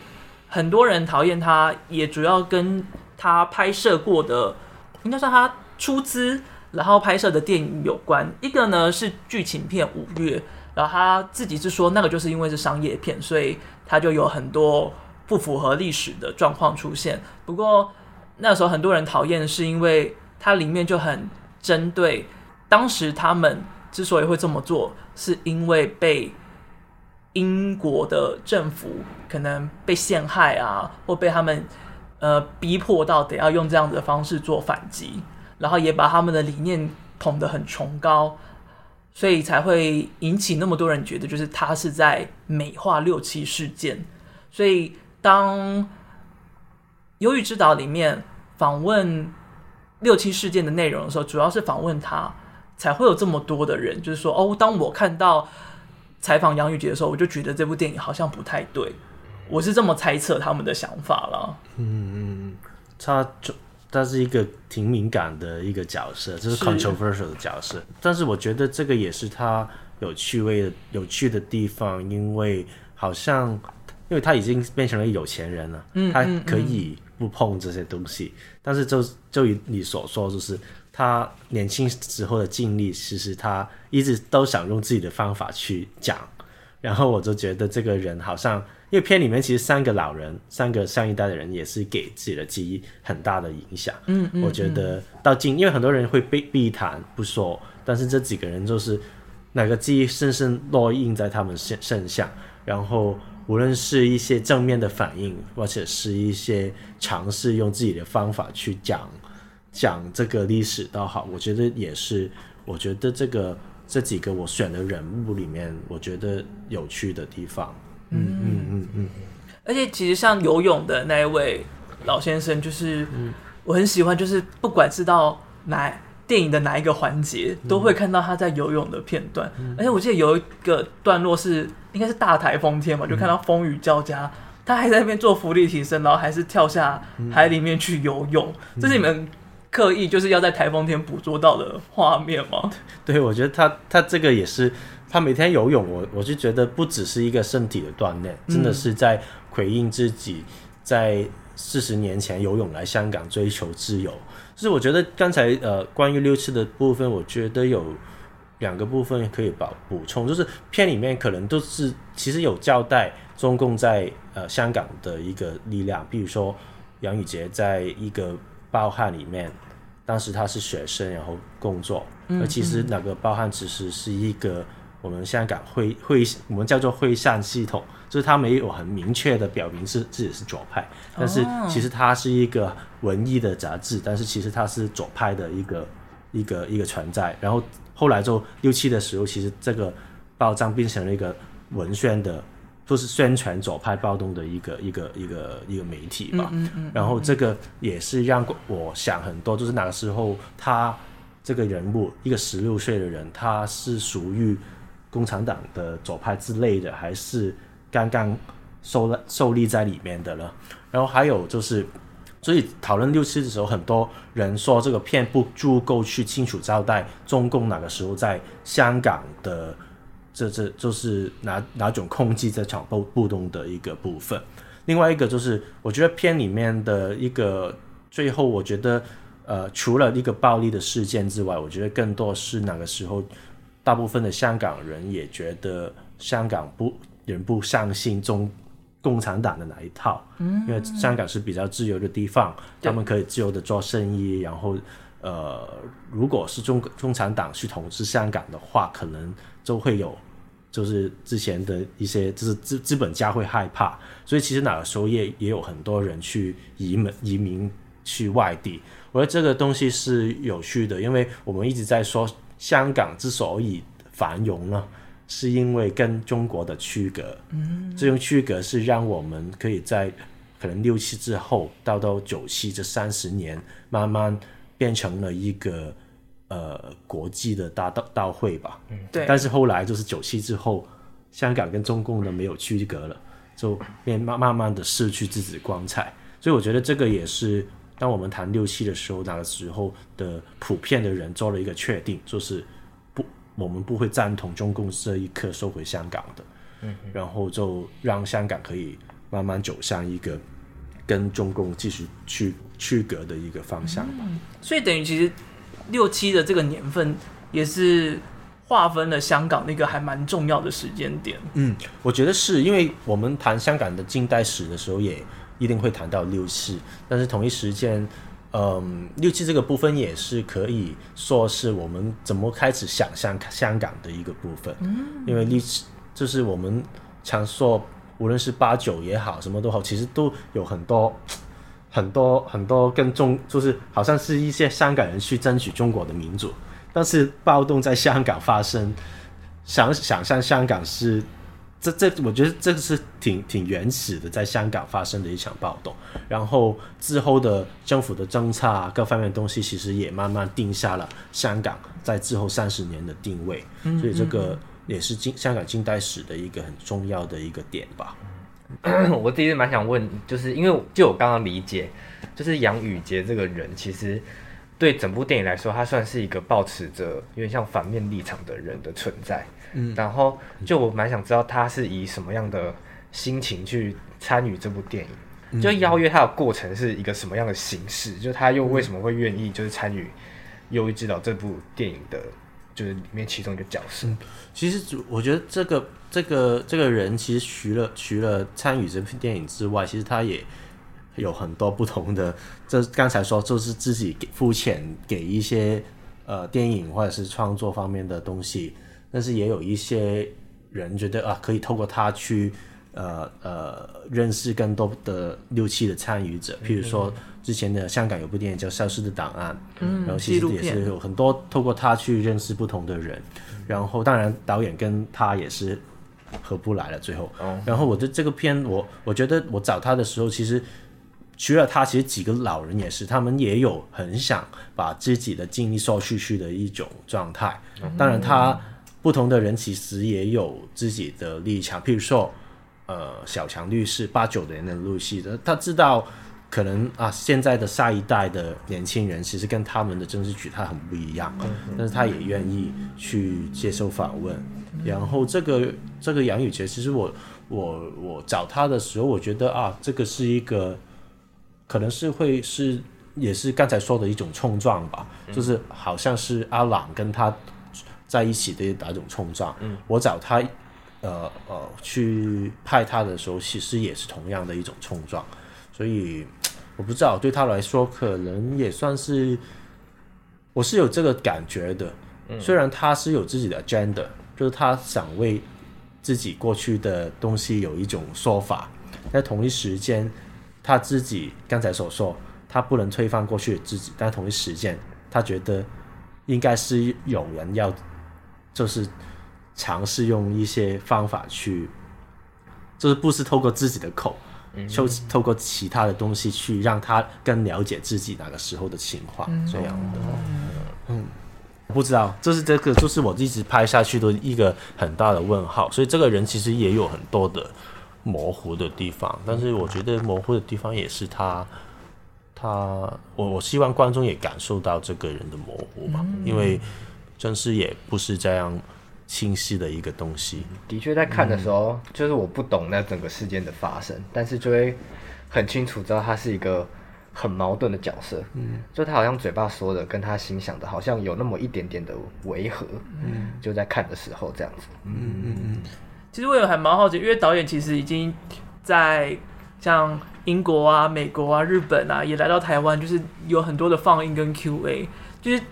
很多人讨厌他，也主要跟他拍摄过的，应该说他出资然后拍摄的电影有关。一个呢是剧情片《五月》，然后他自己是说那个就是因为是商业片，所以他就有很多不符合历史的状况出现。不过那时候很多人讨厌，是因为它里面就很针对当时他们之所以会这么做，是因为被。英国的政府可能被陷害啊，或被他们呃逼迫到得要用这样子的方式做反击，然后也把他们的理念捧得很崇高，所以才会引起那么多人觉得，就是他是在美化六七事件。所以当《忧郁之岛》里面访问六七事件的内容的时候，主要是访问他，才会有这么多的人，就是说哦，当我看到。采访杨宇杰的时候，我就觉得这部电影好像不太对，我是这么猜测他们的想法了。嗯，他就他是一个挺敏感的一个角色，就是 controversial 的角色。是但是我觉得这个也是他有趣味的有趣的地方，因为好像因为他已经变成了有钱人了，嗯，他可以不碰这些东西。嗯嗯嗯，但是就就以你所说，就是。他年轻时候的经历，其实他一直都想用自己的方法去讲，然后我就觉得这个人好像，因为片里面其实三个老人，三个上一代的人也是给自己的记忆很大的影响。嗯，我觉得到今，因为很多人会避避谈不说，但是这几个人就是哪个记忆深深烙印在他们身身上，然后无论是一些正面的反应，或者是一些尝试用自己的方法去讲。讲这个历史倒好，我觉得也是。我觉得这个这几个我选的人物里面，我觉得有趣的地方。嗯嗯嗯嗯。嗯，而且其实像游泳的那一位老先生，就是我很喜欢，就是不管是到哪电影的哪一个环节，都会看到他在游泳的片段。嗯、而且我记得有一个段落是应该是大台风天嘛，就看到风雨交加，他还在那边做浮力提升，然后还是跳下海里面去游泳。嗯、这是你们。刻意就是要在台风天捕捉到的画面吗？对，我觉得他他这个也是，他每天游泳，我我就觉得不只是一个身体的锻炼，真的是在回应自己在四十年前游泳来香港追求自由。就是我觉得刚才呃关于六次的部分，我觉得有两个部分可以补补充，就是片里面可能都是其实有交代中共在呃香港的一个力量，比如说杨宇杰在一个。报汉里面，当时他是学生，然后工作。而、嗯、其实那个报汉其实是一个我们香港会会我们叫做会善系统，就是他没有很明确的表明是自己是左派，但是其实它是一个文艺的杂志，但是其实它是左派的一个一个一个存在。然后后来就六七的时候，其实这个报章变成了一个文宣的。就是宣传左派暴动的一个一个一个一个媒体吧，嗯嗯嗯嗯、然后这个也是让我想很多，就是那个时候他这个人物一个十六岁的人，他是属于共产党的左派之类的，还是刚刚受了受力在里面的了？然后还有就是，所以讨论六七的时候，很多人说这个片不足够去清楚交代中共哪个时候在香港的。这这就是哪哪种控制这场暴暴动的一个部分。另外一个就是，我觉得片里面的一个最后，我觉得呃，除了一个暴力的事件之外，我觉得更多是那个时候，大部分的香港人也觉得香港不人不相信中共产党的那一套，嗯，因为香港是比较自由的地方，他们可以自由的做生意，然后呃，如果是中共产党去统治香港的话，可能。就会有，就是之前的一些，就是资资本家会害怕，所以其实那个时候也也有很多人去移民移民去外地。我觉得这个东西是有趣的，因为我们一直在说香港之所以繁荣呢，是因为跟中国的区隔。嗯，这种区隔是让我们可以在可能六七之后到到九七这三十年，慢慢变成了一个。呃，国际的大道道会吧，嗯，对。但是后来就是九七之后，香港跟中共呢没有区隔了，就变慢慢慢的失去自己的光彩。所以我觉得这个也是当我们谈六七的时候，那个时候的普遍的人做了一个确定，就是不，我们不会赞同中共这一刻收回香港的。嗯，然后就让香港可以慢慢走向一个跟中共继续去区隔的一个方向吧。嗯，所以等于其实六七的这个年份也是划分了香港那个还蛮重要的时间点。嗯，我觉得是因为我们谈香港的近代史的时候，也一定会谈到六七，但是同一时间。嗯，六七这个部分也是可以说是我们怎么开始想象香港的一个部分。嗯，因为六七就是我们常说，无论是八九也好，什么都好，其实都有很多很多很多跟中，就是好像是一些香港人去争取中国的民主，但是暴动在香港发生，想想象香港是。这这，我觉得这个是挺挺原始的，在香港发生的一场暴动，然后之后的政府的政策啊，各方面的东西，其实也慢慢定下了香港在之后三十年的定位，嗯嗯嗯，所以这个也是近香港近代史的一个很重要的一个点吧。我自己是蛮想问，就是因为就我刚刚理解，就是杨宇杰这个人，其实对整部电影来说，他算是一个保持着有点像反面立场的人的存在。嗯，然后就我蛮想知道他是以什么样的心情去参与这部电影，嗯、就邀约他的过程是一个什么样的形式？就他又为什么会愿意就是参与《忧郁之岛》这部电影的，就是里面其中一个角色？嗯、其实我觉得这个这个这个人其实除了除了参与这部电影之外，其实他也有很多不同的。这刚才说就是自己给付钱给一些呃电影或者是创作方面的东西。但是也有一些人觉得啊，可以透过他去，呃呃，认识更多的六七的参与者。譬如说，之前的香港有部电影叫《消失的档案》，嗯，然后其实也是有很多透过他去认识不同的人。然后当然导演跟他也是合不来了，最后。然后我的这个片，我我觉得我找他的时候，其实除了他，其实几个老人也是，他们也有很想把自己的经历说出去的一种状态。当然他。不同的人其实也有自己的立场，譬如说，呃，小强律师八九年的录戏的，他知道可能啊，现在的下一代的年轻人其实跟他们的政治取态很不一样，嗯、但是他也愿意去接受访问。嗯、然后这个这个杨宇杰，其实我我我找他的时候，我觉得啊，这个是一个可能是会是也是刚才说的一种冲撞吧，嗯、就是好像是阿朗跟他。在一起的哪种冲撞，嗯，我找他，呃呃，去派他的时候，其实也是同样的一种冲撞，所以我不知道对他来说，可能也算是，我是有这个感觉的。嗯，虽然他是有自己的 agenda，就是他想为自己过去的东西有一种说法，在同一时间，他自己刚才所说，他不能推翻过去的自己，但同一时间，他觉得应该是有人要。就是尝试用一些方法去，就是不是透过自己的口，就、嗯、透过其他的东西去让他更了解自己那个时候的情况，嗯、这样的。嗯，不知道，这是这个，就是我一直拍下去的一个很大的问号。所以这个人其实也有很多的模糊的地方，但是我觉得模糊的地方也是他，他，我我希望观众也感受到这个人的模糊嘛，嗯、因为。真是也不是这样清晰的一个东西。的确，在看的时候，嗯、就是我不懂那整个事件的发生，但是就会很清楚知道他是一个很矛盾的角色。嗯，就他好像嘴巴说的跟他心想的，好像有那么一点点的违和。嗯，就在看的时候这样子。嗯嗯嗯。其实我也还蛮好奇，因为导演其实已经在像英国啊、美国啊、日本啊，也来到台湾，就是有很多的放映跟 Q&A，就是。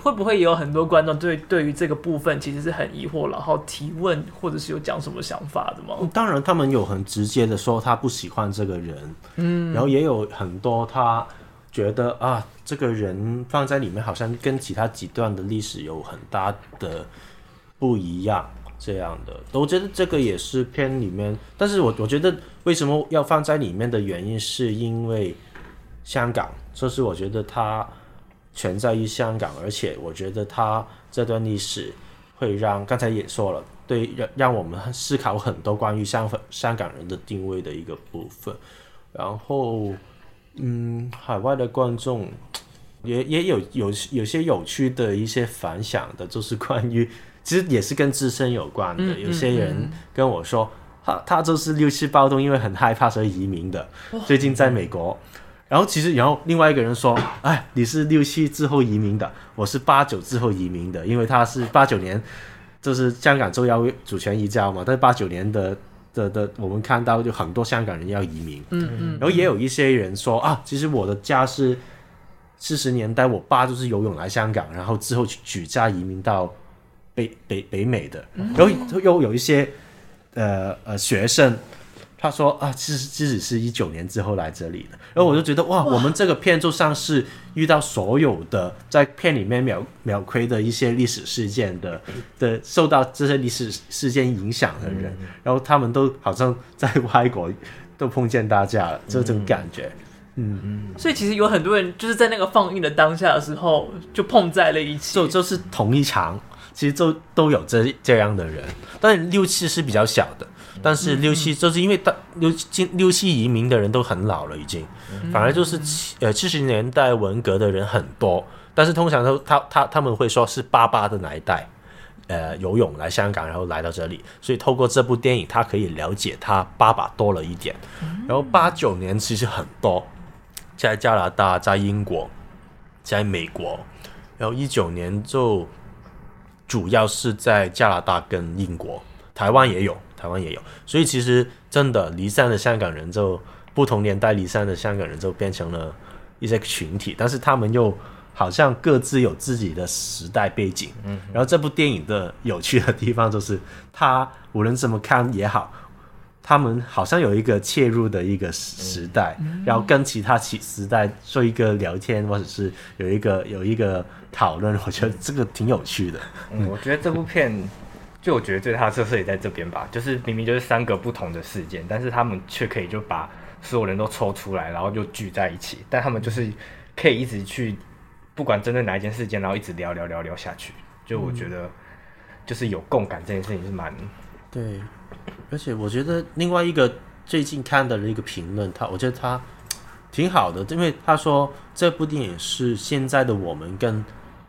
会不会也有很多观众对对于这个部分其实是很疑惑，然后提问或者是有讲什么想法的吗？当然，他们有很直接的说他不喜欢这个人，嗯，然后也有很多他觉得啊，这个人放在里面好像跟其他几段的历史有很大的不一样，这样的。我觉得这个也是片里面，但是我我觉得为什么要放在里面的原因，是因为香港，这是我觉得他。全在于香港，而且我觉得他这段历史会让刚才也说了，对让让我们思考很多关于香香港人的定位的一个部分。然后，嗯，海外的观众也 也有有有些有趣的一些反响的，就是关于其实也是跟自身有关的。嗯、有些人跟我说，他他就是六七暴动，因为很害怕所以移民的。最近在美国，然后其实然后另外一个人说，哎，你是六七之后移民的，我是八九之后移民的，因为他是八九年，就是香港就要主权移交嘛，但是八九年的。的的，我们看到就很多香港人要移民，嗯嗯，然后也有一些人说啊，其实我的家是四十年代，我爸就是游泳来香港，然后之后举家移民到北北北美的，然后又有一些呃呃学生。他说啊，其实即使是一九年之后来这里的，然后我就觉得哇，我们这个片就像是遇到所有的在片里面秒秒亏的一些历史事件的的受到这些历史事件影响的人，嗯，然后他们都好像在外国都碰见大家了，这种感觉，嗯。嗯。所以其实有很多人就是在那个放映的当下的时候就碰在了一起，就就是同一场，其实就都有这这样的人，但六七是比较小的。但是六七就是因为大六七六七移民的人都很老了，已经，反而就是七呃七十年代文革的人很多，但是通常都他他他们会说是爸爸的那一代，呃游泳来香港，然后来到这里，所以透过这部电影，他可以了解他爸爸多了一点。然后八九年其实很多，在加拿大、在英国、在美国，然后一九年就主要是在加拿大跟英国，台湾也有。台湾也有，所以其实真的离散的香港人就不同年代离散的香港人就变成了一些群体，但是他们又好像各自有自己的时代背景。嗯，然后这部电影的有趣的地方就是，他无论怎么看也好，他们好像有一个切入的一个时代，嗯、然后跟其他其时代做一个聊天，或者是有一个有一个讨论，我觉得这个挺有趣的。嗯，我觉得这部片。就我觉得最大的特色也在这边吧，就是明明就是三个不同的事件，但是他们却可以就把所有人都抽出来，然后就聚在一起。但他们就是可以一直去，不管针对哪一件事件，然后一直聊聊聊聊下去。就我觉得，就是有共感这件事情是蛮、对。而且我觉得另外一个最近看到的一个评论，他我觉得他挺好的，因为他说这部电影是现在的我们跟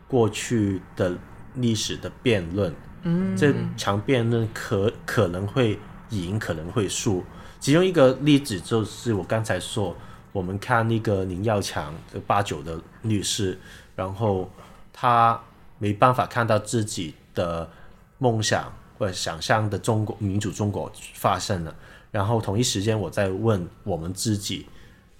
过去的历史的辩论。嗯，这场辩论可可能会赢，可能会输。其中一个例子就是我刚才说，我们看那个宁耀强，这八九的律师，然后他没办法看到自己的梦想或者想象的中国民主中国发生了。然后同一时间，我在问我们自己，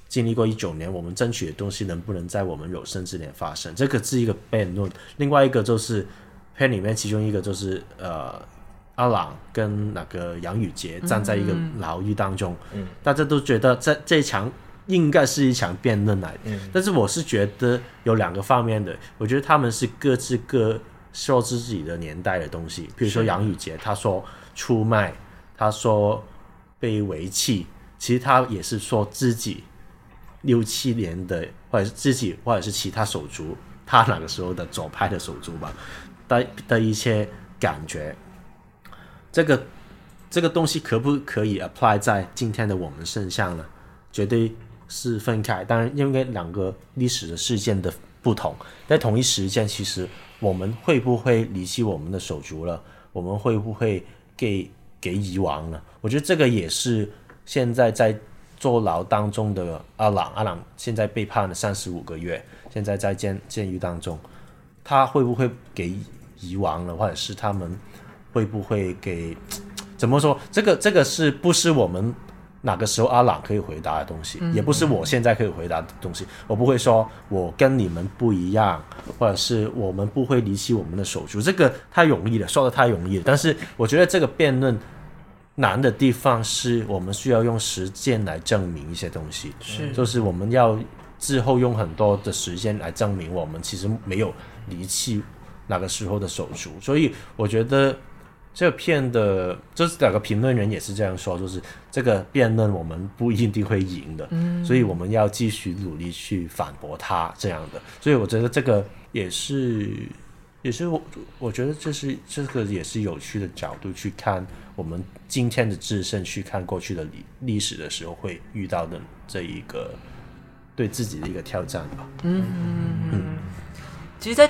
经历过一九年，我们争取的东西能不能在我们有生之年发生？这个是一个辩论。另外一个就是。片里面其中一个就是呃，阿朗跟那个杨宇杰站在一个牢狱当中，嗯，大家都觉得这这一场应该是一场辩论来的，嗯，但是我是觉得有两个方面的，我觉得他们是各自各说自己的年代的东西，比如说杨宇杰他说出卖，他说被遗弃，其实他也是说自己六七年的或者是自己或者是其他手足，他那个时候的左派的手足吧。的的一些感觉，这个这个东西可不可以 apply 在今天的我们身上呢？绝对是分开。当然，因为两个历史的事件的不同，在同一时间，其实我们会不会离弃我们的手足了？我们会不会给给遗忘了？我觉得这个也是现在在坐牢当中的阿朗。阿朗现在被判了三十五个月，现在在监监狱当中。他会不会给遗忘了，或者是他们会不会给？怎么说？这个这个是不是我们哪个时候阿朗可以回答的东西？嗯、也不是我现在可以回答的东西。我不会说我跟你们不一样，或者是我们不会离弃我们的手足。这个太容易了，说的太容易了。但是我觉得这个辩论难的地方是我们需要用实践来证明一些东西，是就是我们要之后用很多的时间来证明我们其实没有。离弃那个时候的手足，所以我觉得这片的，就是两个评论人也是这样说，就是这个辩论我们不一定会赢的，嗯，所以我们要继续努力去反驳他这样的。所以我觉得这个也是，也是我我觉得这是这个也是有趣的角度去看我们今天的自身，去看过去的历历史的时候会遇到的这一个对自己的一个挑战吧。嗯嗯。其实，在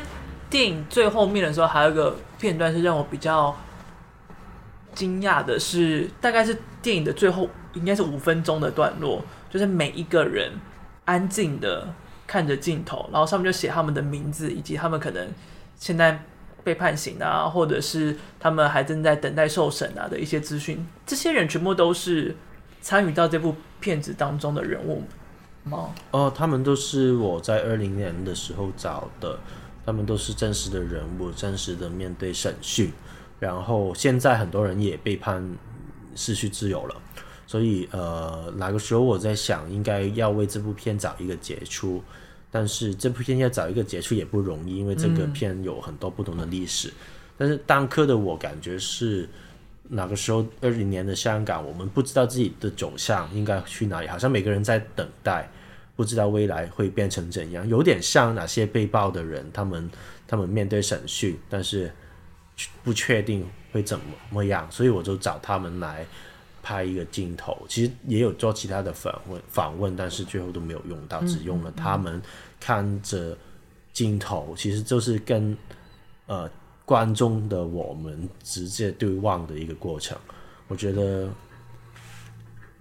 电影最后面的时候，还有一个片段是让我比较惊讶的是，大概是电影的最后应该是五分钟的段落，就是每一个人安静的看着镜头，然后上面就写他们的名字，以及他们可能现在被判刑啊，或者是他们还正在等待受审啊的一些资讯。这些人全部都是参与到这部片子当中的人物吗？哦，他们都是我在二零年的时候找的，他们都是真实的人物，真实的面对审讯。然后现在很多人也被判失去自由了，所以呃，那个时候我在想，应该要为这部片找一个结束，但是这部片要找一个结束也不容易，因为这个片有很多不同的历史。但是当刻的我感觉是，那个时候二零年的香港，我们不知道自己的走向应该去哪里，好像每个人在等待，不知道未来会变成怎样，有点像那些被捕的人，他们他们面对审讯，但是。不确定会怎么样，所以我就找他们来拍一个镜头。其实也有做其他的访问访问，但是最后都没有用到，只用了他们看着镜头，其实就是跟呃观众的我们直接对望的一个过程。我觉得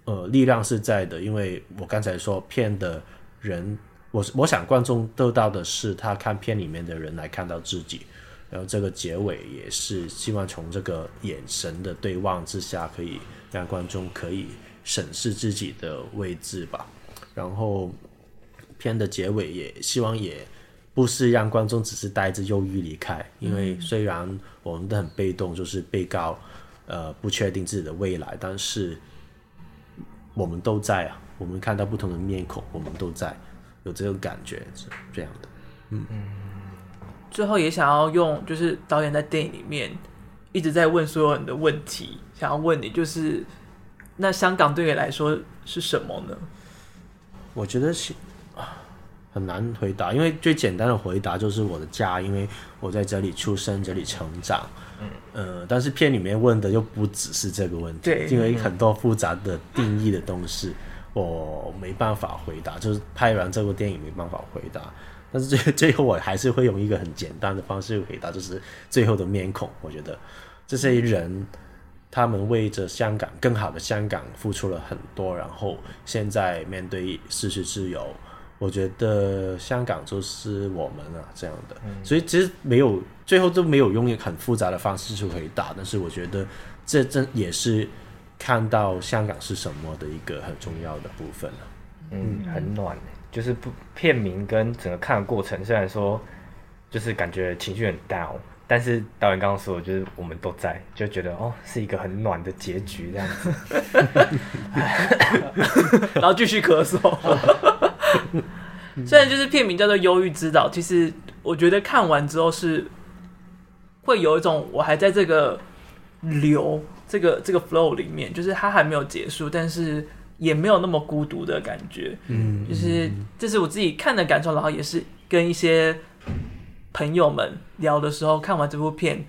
呃力量是在的，因为我刚才说片的人，我我想观众得到的是他看片里面的人来看到自己。然后这个结尾也是希望从这个眼神的对望之下，可以让观众可以审视自己的位置吧。然后片的结尾也希望也不是让观众只是带着忧郁离开，因为虽然我们都很被动，就是被告呃不确定自己的未来，但是我们都在啊，我们看到不同的面孔，我们都在，有这种感觉是这样的，嗯嗯。最后也想要用，就是导演在电影里面一直在问所有人的问题，想要问你，就是那香港对你来说是什么呢？我觉得是很难回答，因为最简单的回答就是我的家，因为我在这里出生，这里成长。嗯，呃，但是片里面问的又不只是这个问题，对，因为很多复杂的定义的东西，我没办法回答，就是拍完这部电影没办法回答。但是最 最后我还是会用一个很简单的方式回答，就是最后的面孔。我觉得这些人，他们为着香港更好的香港付出了很多，然后现在面对失去自由，我觉得香港就是我们啊这样的。所以其实没有最后都没有用一个很复杂的方式去回答，但是我觉得这真也是看到香港是什么的一个很重要的部分了。嗯，很暖。就是不片名跟整个看的过程，虽然说就是感觉情绪很 down，但是导演刚刚说，就是我们都在，就觉得哦是一个很暖的结局这样子，然后继续咳嗽。虽然就是片名叫做《忧郁之岛》，其实我觉得看完之后是会有一种我还在这个流这个这个 flow 里面，就是它还没有结束，但是。也没有那么孤独的感觉，嗯，就是这是我自己看的感受，然后也是跟一些朋友们聊的时候，看完这部片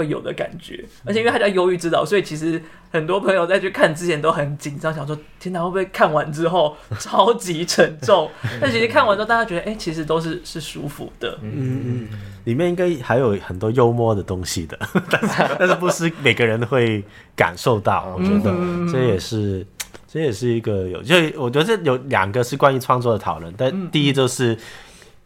会有的感觉。而且因为他叫《忧郁之岛》，所以其实很多朋友在去看之前都很紧张，想说天哪会不会看完之后超级沉重？但其实看完之后，大家觉得哎、欸，其实都是是舒服的。嗯嗯，里面应该还有很多幽默的东西的，但是 但是不是每个人会感受到，我觉得这也是。这也是一个有，就我觉得这有两个是关于创作的讨论。但第一就是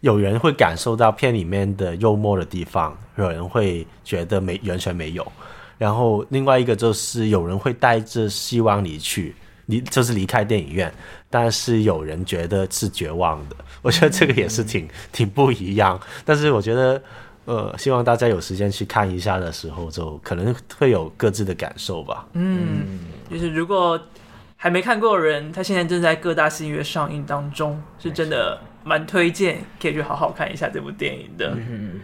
有人会感受到片里面的幽默的地方，有人会觉得没完全没有。然后另外一个就是有人会带着希望离去，离就是离开电影院，但是有人觉得是绝望的。我觉得这个也是挺挺不一样。但是我觉得，呃，希望大家有时间去看一下的时候，就可能会有各自的感受吧。嗯，就是如果。还没看过的人，他现在正在各大戏院上映当中，是真的蛮推荐，可以去好好看一下这部电影的。嗯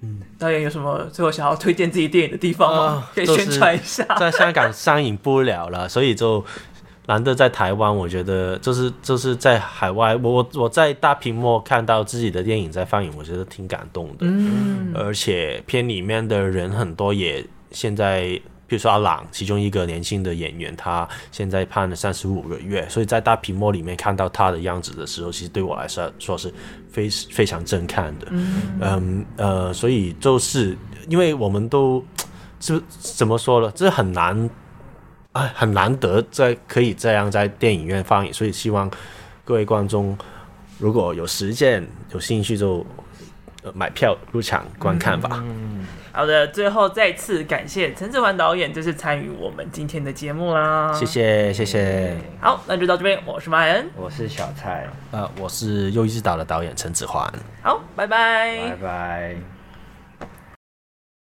嗯，导演有什么最后想要推荐自己电影的地方吗？呃、可以宣传一下。在香港上映不了了，所以就难得在台湾。我觉得就是就是在海外，我我在大屏幕看到自己的电影在放映，我觉得挺感动的。嗯，而且片里面的人很多，也现在。比如说阿朗，其中一个年轻的演员，他现在判了三十五个月，所以在大屏幕里面看到他的样子的时候，其实对我来说说是非非常震撼的。嗯嗯呃，所以就是因为我们都是怎么说呢？这很难哎，很难得在可以这样在电影院放映，所以希望各位观众如果有时间有兴趣就。买票入场观看吧。嗯，好的，最后再次感谢陈子桓导演，就是参与我们今天的节目啦。谢谢，谢谢。好，那就到这边。我是马恩，我是小蔡，呃，我是《又一之岛》的导演陈子桓。好，拜拜，拜拜。